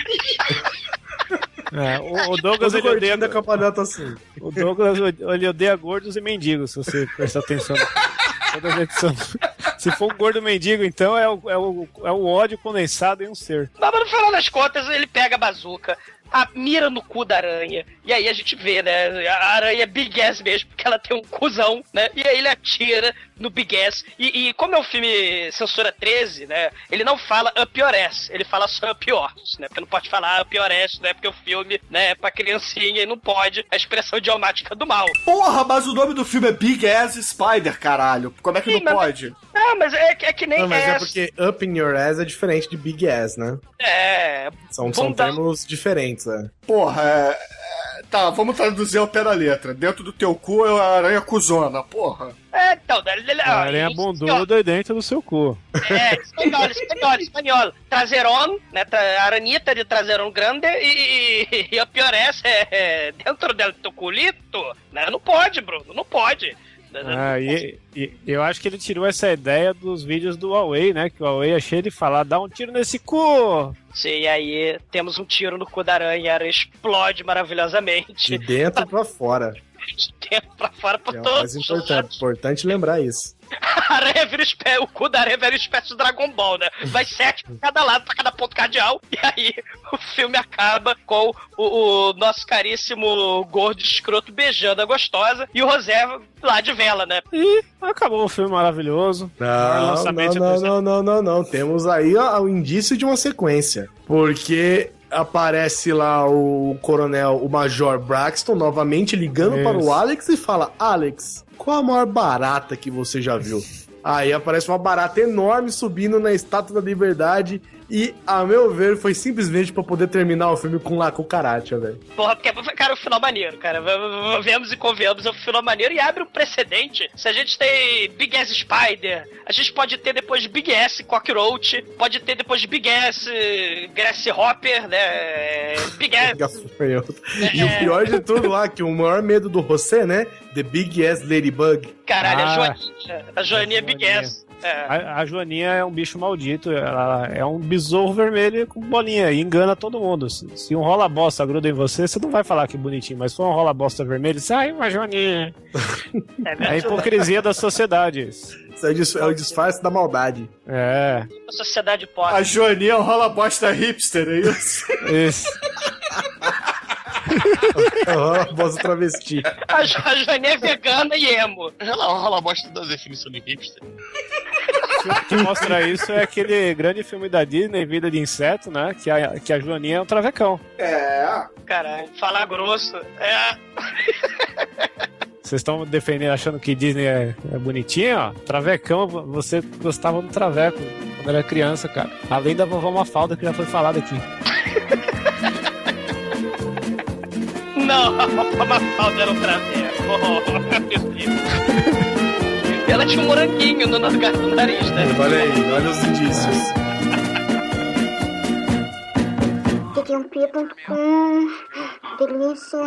É, o, o Douglas ele odeia, gordinho da campeonato assim. o Douglas ele odeia gordos e mendigos, se você prestar atenção. *laughs* Todas as edições. Se for um gordo mendigo, então é o, é, o, é o ódio condensado em um ser. Mas no final das contas, ele pega a bazuca, a mira no cu da aranha, e aí a gente vê, né? A aranha é Big Ass mesmo, porque ela tem um cuzão, né? E aí ele atira no Big Ass. E, e como é um filme censura 13, né? Ele não fala up your ass, ele fala só up yours, né? Porque não pode falar up your ass, né? Porque o filme, né, é pra criancinha e não pode a expressão idiomática do mal. Porra, mas o nome do filme é Big Ass Spider, caralho. Como é que Sim, não mas- pode? Ah, mas é, que- é que nem Não, mas é ass. porque up in your ass é diferente de big ass, né? É. São, são termos diferentes, né? Porra, é... é- Tá, vamos traduzir ao pé da letra. Dentro do teu cu é a aranha cuzona, porra. É, então, ele, ele, A aranha ó, bunduda dentro do seu cu. É, espanhol, espanhol, espanhol. Traseron, né? Tra aranita de traseron grande e, e, e a pior essa é, é dentro del teu culito. Né? Não pode, Bruno, não pode. Ah, e, e eu acho que ele tirou essa ideia dos vídeos do Huawei, né? Que o Huawei é cheio de falar, dá um tiro nesse cu! Sim, e aí temos um tiro no cu da aranha, a aranha explode maravilhosamente. De dentro pra fora. *laughs* De dentro pra fora Que é o todos mais importante. Importante lembrar isso. *laughs* A aranha vira espé... O cu da aranha vira uma espécie de Dragon Ball, né? Vai sete pra cada lado, pra cada ponto cardeal. E aí o filme acaba com o, o nosso caríssimo gordo escroto beijando a gostosa e o Rosé lá de vela, né? E acabou o filme maravilhoso. Não, não, não, desse- não, não, não, não. Temos aí ó, o indício de uma sequência. Porque aparece lá o coronel, o Major Braxton, novamente ligando Isso. para o Alex e fala: Alex, qual a maior barata que você já viu? Aí aparece uma barata enorme subindo na Estátua da Liberdade. E, a meu ver, foi simplesmente pra poder terminar o filme com lá com karate, velho. Porra, porque, cara, o final maneiro, cara. Vemos e convenhamos, é um final maneiro e abre um precedente. Se a gente tem Big Ass Spider, a gente pode ter depois Big Ass Cockroach, pode ter depois Big Ass eh, Grasshopper, né? Big Ass. Gafanhoto. E o pior de tudo lá, que o maior medo do José, né? The Big Ass Ladybug. Caralho, a Ah. Joaninha. A Joaninha é Big Joaninha. É. A, a Joaninha é um bicho maldito, ela é um besouro vermelho com bolinha e engana todo mundo. Se, se um rola bosta gruda em você, você não vai falar que bonitinho, mas se for um rola bosta vermelho, você, ai, uma Joaninha. *laughs* É É a hipocrisia da sociedade. isso. É o é o disfarce da maldade. É, A sociedade pop. A Joaninha rola bosta hipster, é isso? isso. *laughs* *laughs* Aham, voz travesti. A, Jo- a Joaninha é vegana e emo. Rola, rola bosta da definição de hipster. O que mostra isso é aquele grande filme da Disney, Vida de Inseto, né? Que a, que a Joaninha é um travecão. É. Caralho, falar grosso. É. Vocês estão defendendo, achando que Disney é, é bonitinho, ó. Travecão, você gostava do Traveco quando era criança, cara. Além da vovó Mafalda, que já foi falado aqui. *laughs* Não, *laughs* a Mafalda era um traveco. Oh. *laughs* Ela tinha um moranguinho no lugar do nariz, né? Olha aí, olha os indícios. Teclamp.com Delícia.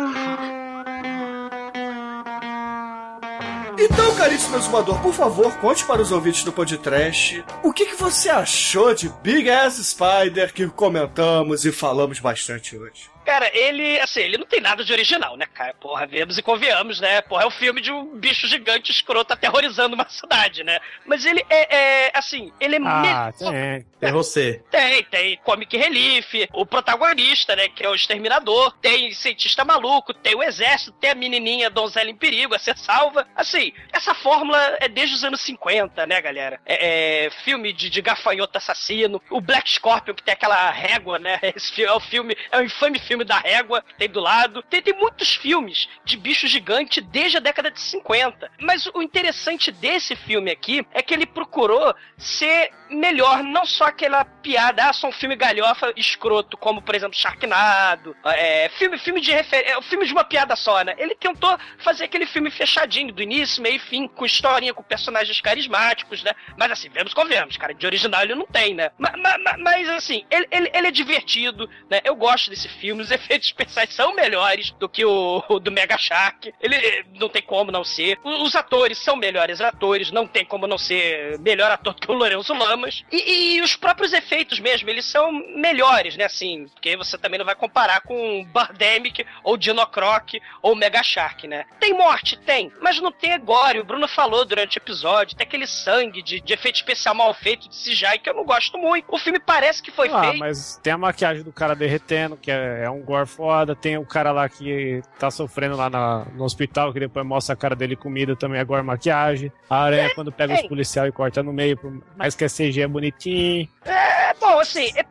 Então, caríssimo exumador, por favor, conte para os ouvintes do podcast o que, que você achou de Big Ass Spider que comentamos e falamos bastante hoje. Cara, ele, assim, ele não tem nada de original, né, cara? Porra, vemos e convenhamos, né? Porra, é um filme de um bicho gigante escroto aterrorizando uma cidade, né? Mas ele é, é assim, ele é Ah, melhor. tem. É você. Tem, tem Comic Relief, o protagonista, né, que é o Exterminador, tem cientista maluco, tem o exército, tem a menininha donzela em perigo a ser salva. Assim, essa fórmula é desde os anos 50, né, galera? É, é filme de, de gafanhoto assassino, o Black Scorpion, que tem aquela régua, né? *laughs* Esse é o filme, é o infame filme da régua tem do lado. Tem, tem muitos filmes de bicho gigante desde a década de 50. Mas o interessante desse filme aqui é que ele procurou ser melhor, não só aquela piada, ah, só um filme galhofa escroto, como por exemplo Sharknado, é, filme, filme de refer... é, filme de uma piada só, né? Ele tentou fazer aquele filme fechadinho, do início, meio e fim, com historinha, com personagens carismáticos, né? Mas assim, vemos com vemos, cara, de original ele não tem, né? Ma- ma- ma- Mas, assim, ele, ele, ele é divertido, né? Eu gosto desse filme, os efeitos especiais são melhores do que o, o do Mega Shark. Ele eh, não tem como não ser. O- Os atores são melhores atores, não tem como não ser melhor ator que o Lourenço Lamas. E, e os próprios efeitos mesmo, eles são melhores, né? Assim, porque você também não vai comparar com Birdemic ou Dinocroc ou Mega Shark, né? Tem morte? Tem, mas não tem gore. O Bruno falou durante o episódio, tem aquele sangue de, de efeito especial mal feito de CGI que eu não gosto muito. O filme parece que foi Ah, feito. mas tem a maquiagem do cara derretendo, que é, é um gore foda. Tem o cara lá que tá sofrendo lá na- no hospital, que depois mostra a cara dele comida, também é gore maquiagem. A aranha, quando pega os tem. policiais e corta no meio, por mais que a CG é bonitinho. É, bom, assim, é,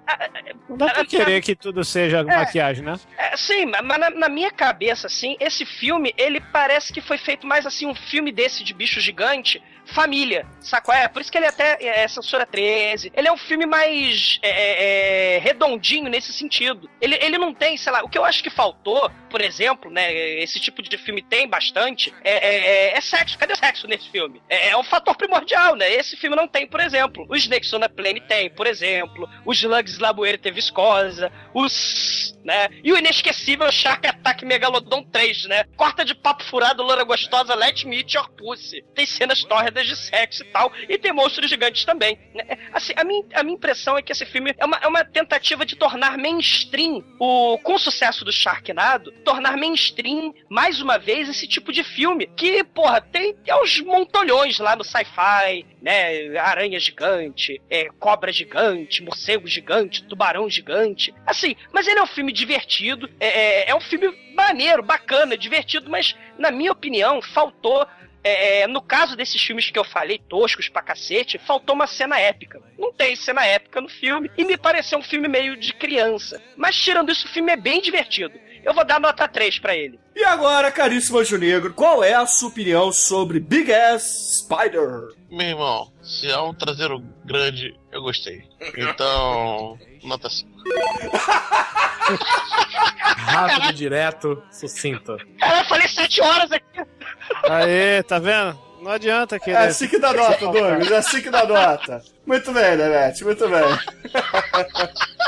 Não dá pra querer que tudo seja maquiagem, né? É, sim, ma- mas na, na minha cabeça, assim, esse filme, ele parece que foi feito mais assim, um filme desse de bicho gigante, família, sacou? É, por isso que ele até é censura 13. Ele é um filme mais é, é, é, redondinho nesse sentido. Ele, ele não tem, sei lá, o que eu acho que faltou, por exemplo, né, esse tipo de filme tem bastante, é, é, é- é sexo. Cadê o sexo nesse filme? É, é um fator primordial, né? Esse filme não tem, por exemplo. O Snakes on a Plane tem, por exemplo. Os Slugs Laboeira tem viscosa. Os né? E o inesquecível Shark Attack Megalodon 3, né? Corta de papo furado, loura gostosa, let me eat your pussy. Tem cenas de sexo e tal, e tem monstros gigantes também. né? Assim, a minha, a minha impressão é que esse filme é uma, é uma tentativa de tornar mainstream, o, com o sucesso do Sharknado, tornar mainstream, mais uma vez, esse tipo de filme, que, porra, tem, tem uns montolhões lá no sci-fi, né? Aranha gigante, é, cobra gigante, morcego gigante, tubarão gigante. Assim, mas ele é um filme divertido, é, é, é um filme maneiro, bacana, divertido, mas, na minha opinião, faltou. É, é, no caso desses filmes que eu falei, toscos pra cacete, faltou uma cena épica. Não tem cena épica no filme e me pareceu um filme meio de criança. Mas tirando isso, o filme é bem divertido. Eu vou dar nota 3 pra ele. E agora, caríssimo Anjo Negro, qual é a sua opinião sobre Big Ass Spider? Meu irmão, se é um traseiro grande, eu gostei. Então, nota 5. Rápido, direto, sucinto. Cara, eu falei 7 horas aqui. Aê, tá vendo? Não adianta querer. É assim que dá nota, Douglas, é assim que dá nota. Muito bem, Nanete, muito bem. *laughs*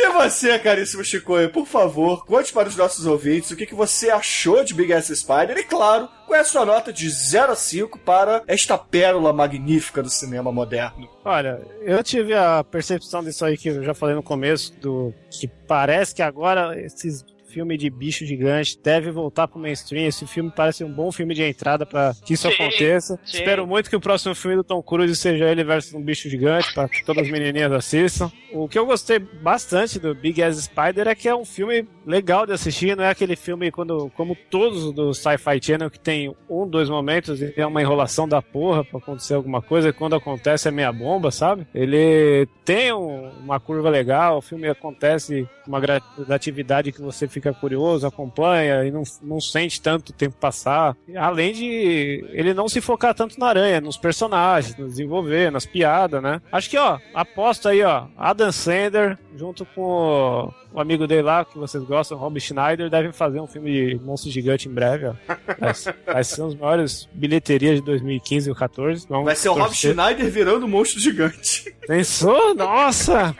E você, caríssimo Chicoio, por favor, conte para os nossos ouvintes o que, que você achou de Big Ass Spider e, claro, qual é a sua nota de 0 a 5 para esta pérola magnífica do cinema moderno. Olha, eu tive a percepção disso aí que eu já falei no começo, do que parece que agora esses filme de bicho gigante deve voltar pro mainstream. Esse filme parece um bom filme de entrada para que isso Sim, aconteça. sim. Espero muito que o próximo filme do Tom Cruise seja ele versus um bicho gigante, para que todas as menininhas assistam. O que eu gostei bastante do Big Ass Spider é que é um filme legal de assistir, não é aquele filme quando, como todos do Sci-Fi Channel, que tem um, dois momentos e é uma enrolação da porra pra acontecer alguma coisa, e quando acontece é meia bomba, sabe? Ele tem um- uma curva legal, o filme acontece com uma gradatividade que você fica curioso, acompanha e não, não sente tanto tempo passar. Além de ele não se focar tanto na aranha, nos personagens, no desenvolver, nas piadas, né? Acho que, ó, aposta aí, ó, Adam Sandler junto com o, amigo dele lá, que vocês gostam, Rob Schneider, devem fazer um filme de monstro gigante em breve, ó. Vai, vai ser um dos maiores bilheterias de 2015 ou 2014. Vamos Vai ser o Rob torcer. Schneider virando monstro gigante. Pensou? Nossa!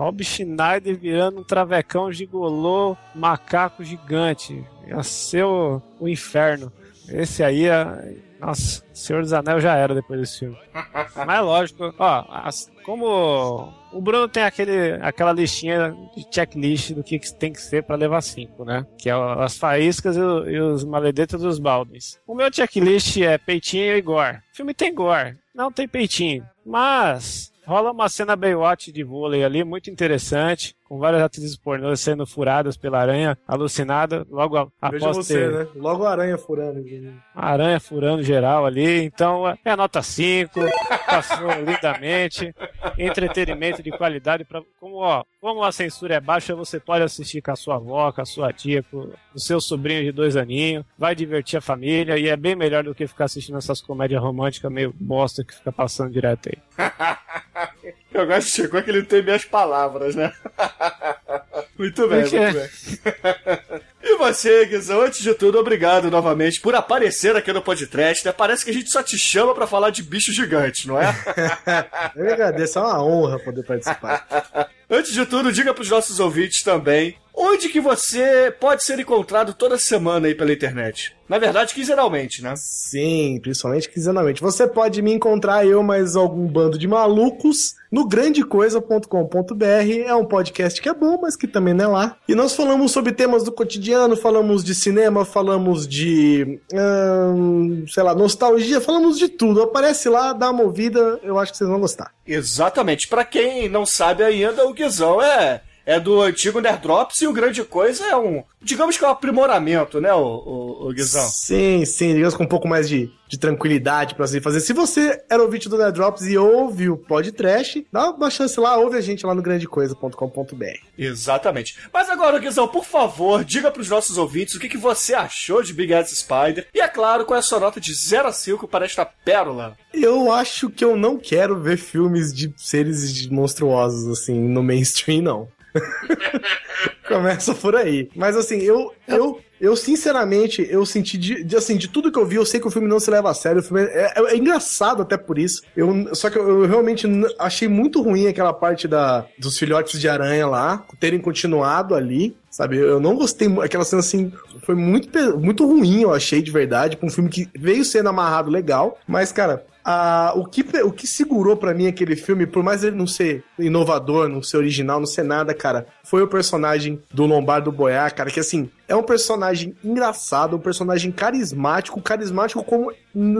Rob Schneider virando um travecão gigolô, macaco gigante. Ia ser o, o inferno. Esse aí ia, Nossa, Senhor dos Anéis já era depois desse filme. *laughs* Mas lógico, ó, as- como o Bruno tem aquele, aquela listinha de checklist do que, que tem que ser pra levar cinco, né? Que é as faíscas e, o- e os maledetos dos baldens. O meu checklist é peitinho e gore. O filme tem gore, não tem peitinho. Mas rola uma cena Baywatch de vôlei ali, muito interessante, com várias atrizes pornôs sendo furadas pela aranha, alucinada, logo a- após você, ter né? Logo a aranha furando. a aranha furando geral ali. Então é nota 5, passou *laughs* lindamente. Entretenimento de qualidade. Pra, como, ó, como a censura é baixa, você pode assistir com a sua avó, com a sua tia, com o seu sobrinho de dois aninhos. Vai divertir a família e é bem melhor do que ficar assistindo essas comédias românticas meio bosta que fica passando direto aí. *laughs* Eu gosto que chegou que ele não tem minhas palavras, né? *laughs* muito bem, muito bem. *laughs* E você, Guizão, antes de tudo, obrigado novamente por aparecer aqui no podcast, né? Parece que a gente só te chama pra falar de bicho gigante, não é? *laughs* Eu agradeço, é uma honra poder participar. Antes de tudo, diga pros nossos ouvintes também onde que você pode ser encontrado toda semana aí pela internet. Na verdade, quinzenalmente, né? Sim, principalmente quinzenalmente. Você pode me encontrar, eu mais algum bando de malucos, no grandecoisa.com.br. É um podcast que é bom, mas que também não é lá. E nós falamos sobre temas do cotidiano, falamos de cinema, falamos de. hum, sei lá, nostalgia, falamos de tudo. Aparece lá, dá uma ouvida, eu acho que vocês vão gostar. Exatamente. Pra quem não sabe ainda, o Guizão é, é do antigo Nerdrops e o Grande Coisa é um, digamos que é um aprimoramento, né, o, o, o Guizão? Sim, sim, digamos com um pouco mais de, de tranquilidade pra você fazer. Se você era ouvinte do Nerdrops e ouve o podcast, dá uma chance lá, ouve a gente lá no grandecoisa.com.br. Exatamente. Mas agora, Guizão, por favor, diga pros nossos ouvintes o que, que você achou de Big Ass Spider e, é claro, qual é a sua nota de 0 a 5 para esta pérola. Eu acho que eu não quero ver filmes de seres monstruosos, assim, no mainstream, não. *laughs* Começa por aí. Mas assim, eu, eu, eu sinceramente, eu senti de, de, assim, de tudo que eu vi, eu sei que o filme não se leva a sério. O filme é, é- é engraçado até por isso. Eu, só que eu, eu realmente achei muito ruim aquela parte da, dos filhotes de aranha lá, terem continuado ali. Sabe, eu não gostei aquela cena assim, foi muito, muito ruim, eu achei de verdade, pra um filme que veio sendo amarrado legal, mas cara, a- o, que, o que segurou pra mim aquele filme, por mais ele não ser inovador, não ser original, não ser nada, cara, foi o personagem do Lombardo Boiá, cara, que assim, é um personagem engraçado, um personagem carismático, carismático como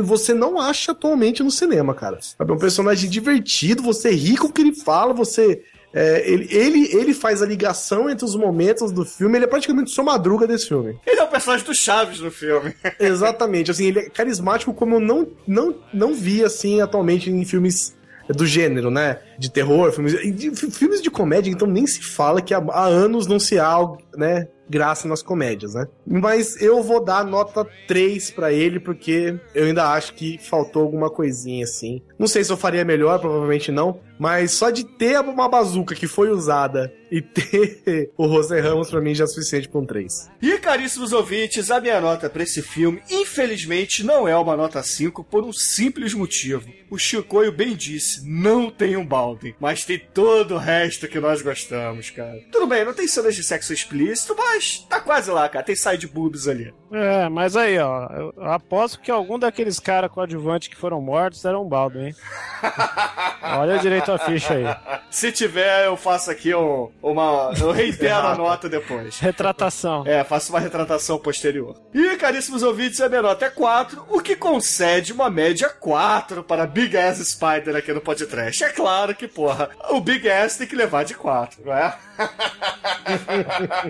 você não acha atualmente no cinema, cara. É um personagem divertido, você ri com o que ele fala, você. É, ele, ele, ele faz a ligação entre os momentos do filme, ele é praticamente seu madruga desse filme. Ele é o personagem do Chaves no filme. *laughs* Exatamente, assim, ele é carismático como eu não, não, não vi, assim, atualmente em filmes do gênero, né? De terror, filmes de, filmes de comédia, então nem se fala que há, há anos não se há, né? Graça nas comédias, né? Mas eu vou dar nota 3 pra ele, porque eu ainda acho que faltou alguma coisinha assim. Não sei se eu faria melhor, provavelmente não. Mas só de ter uma bazuca que foi usada e ter *laughs* o José Ramos, pra mim, já é suficiente pra um 3. E, caríssimos ouvintes, a minha nota pra esse filme, infelizmente, não é uma nota 5 por um simples motivo. O Chicoio bem disse, não tem um balde, mas tem todo o resto que nós gostamos, cara. Tudo bem, não tem cenas de sexo explícito, mas tá quase lá, cara. Tem side boobs ali. É, mas aí, ó, eu aposto que algum daqueles caras coadjuvantes que foram mortos eram um baldo, hein? *laughs* Olha direito a ficha aí. Se tiver, eu faço aqui um- uma. Eu reitero a nota depois. Retratação. É, faço uma retratação posterior. E, caríssimos ouvintes, a minha nota é 4, o que concede uma média 4 para Big Ass Spider aqui no podcast. É claro que, porra, o Big Ass tem que levar de 4, não é?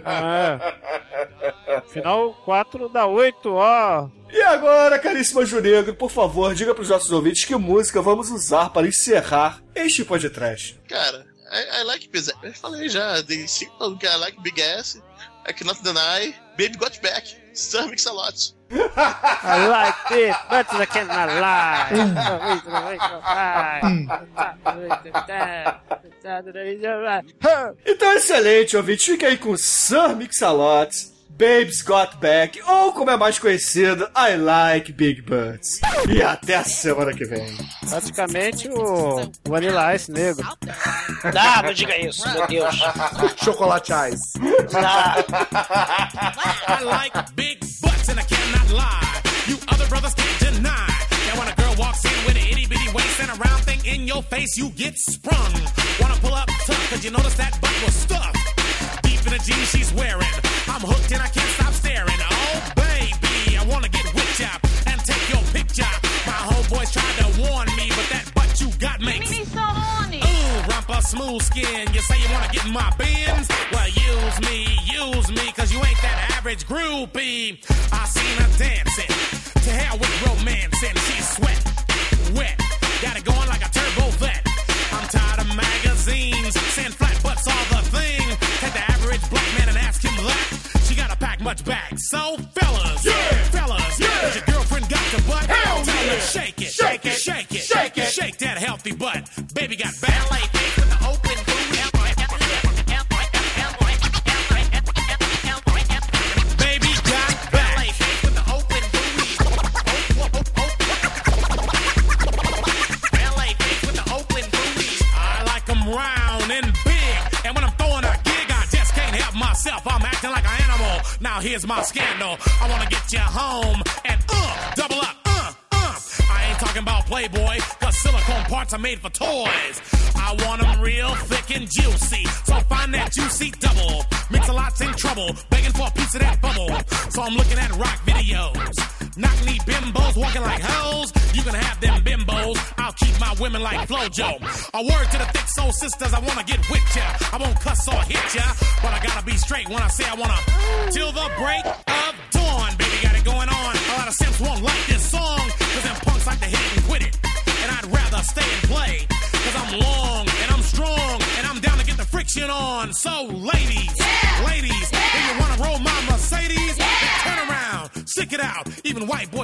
É. Final 4 dá 8, ó. E agora, caríssima Junegro, por favor, diga pros nossos ouvintes que música vamos usar para encerrar este podcast. Cara, I, I like Big Eu falei já, tem cinco falando que I like Big Ass, I cannot deny, Baby Got Back, Sir Mix-a-Lot. I like it, but I cannot lie. Então, excelente, ouvinte. Fica aí com Sir Mix-a-Lot, Babes Got Back, ou como é mais conhecido, I Like Big Butts. E até a semana que vem. Praticamente o Vanilla Ice negro. Ah, não diga isso, meu Deus. *laughs* Chocolate Ice. Tá. *laughs* I like big butts and I cannot lie. You other brothers can't deny. Now when a girl walks in with an itty bitty waist and a round thing in your face, you get sprung. Wanna pull up tough, cause you notice that butt was stuffed. In the jeans she's wearing. I'm hooked and I can't stop staring. Oh, baby, I wanna get whipped up and take your picture. My homeboys tried to warn me, but that butt you got makes me so horny. Ooh, rumpa smooth skin. You say you wanna get in my bins? Well, use me, use me, cause you ain't that average groupie. I seen her dancing. To hell with romance and she's sweat, wet. Got it going like a turbo vet. I'm tired of magazines saying flat much back. So fellas, yeah, made for toys. I want 'em real thick and juicy, so find that juicy double. Mix a lot's in trouble, begging for a piece of that bubble. So I'm looking at rock videos. Knock knee bimbos walking like hoes. You can have them bimbos. I'll keep my women like Flojo. A word to the thick soul sisters, I wanna get with ya. I won't cuss or hit ya, but I gotta be straight when I say I wanna. Till the break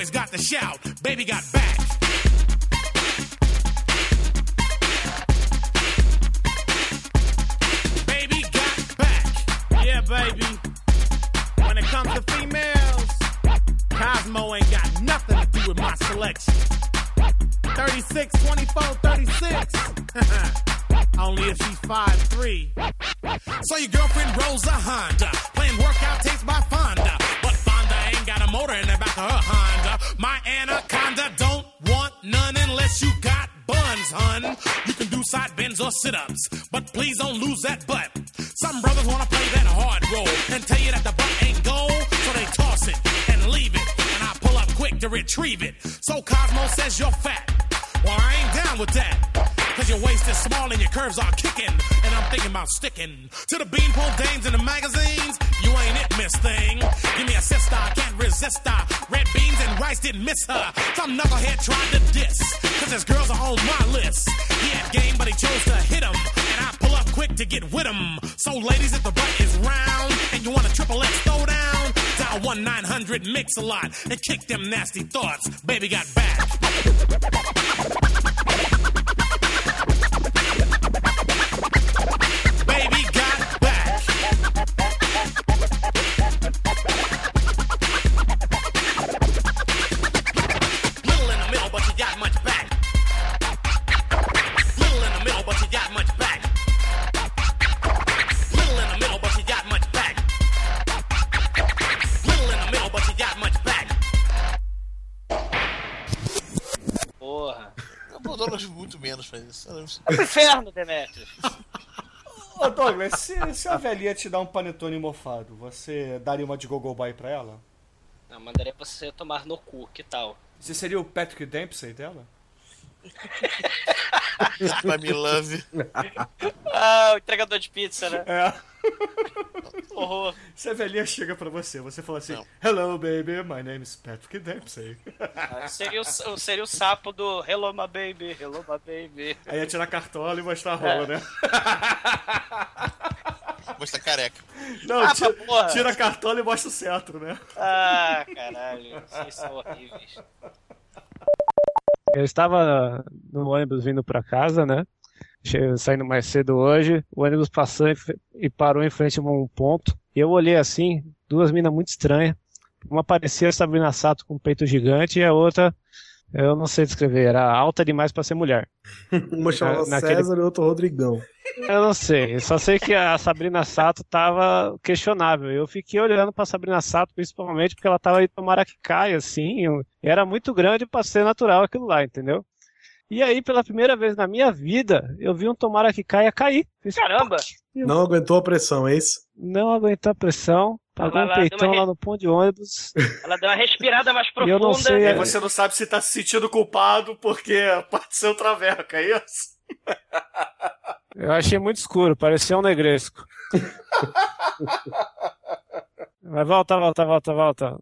Even white boys got the shout. Baby got about sticking to the beanpole dames in the magazines. You ain't it, miss thing. Give me a sister, I can't resist her. Red beans and rice didn't miss her. Some knucklehead tried to diss. Cause his girls are on my list. He had game, but he chose to hit him. And I pull up quick to get with him. So, ladies, if the butt is round and you want a triple X throwdown, dial 1 900 Mix a Lot and kick them nasty thoughts. Baby got back. Isso. É pro inferno, Demetrius. *laughs* Ô Douglas, se, se a velhinha te dá um panetone mofado, você daria uma de gogo boy pra ela? Não, mandaria você tomar no cu, que tal? Você seria o Patrick Dempsey dela? Pra me love. Ah, o entregador de pizza, né? É. Horror. Se a velhinha chega pra você, você fala assim: Hello, baby, my name is Patrick Dempsey. Ah, Seria o, seria o sapo do Hello, my baby, hello, my baby. Aí ia tirar a cartola e mostrar a rola, É. né? *laughs* Mostra careca. Não, Ah, tira, tira a cartola e mostra o cetro, né? Ah, caralho, vocês são horríveis. Eu estava no ônibus vindo para casa, né? Saindo mais cedo hoje, o ônibus passou e parou em frente a um ponto. E eu olhei assim, duas minas muito estranhas. Uma parecia Sabrina Sato com um peito gigante e a outra, eu não sei descrever, era alta demais para ser mulher. *laughs* Uma chamava Na- naquele- César e outra Rodrigão. Eu não sei, só sei que a Sabrina Sato tava questionável. Eu fiquei olhando pra Sabrina Sato, principalmente porque ela tava aí tomara que caia, assim. Era muito grande pra ser natural aquilo lá, entendeu? E aí, pela primeira vez na minha vida, eu vi um tomara que caia cair. Caramba! Não aguentou a pressão, é isso? Não aguentou a pressão, pagou Ela um deu uma peitão re- lá no ponto de ônibus. Ela deu uma respirada mais profunda. *laughs* eu não sei, E é- você não sabe se tá se sentindo culpado porque *laughs* apareceu traveca, é isso? *laughs* Eu achei muito escuro, parecia um negresco. Mas volta, volta, volta, volta.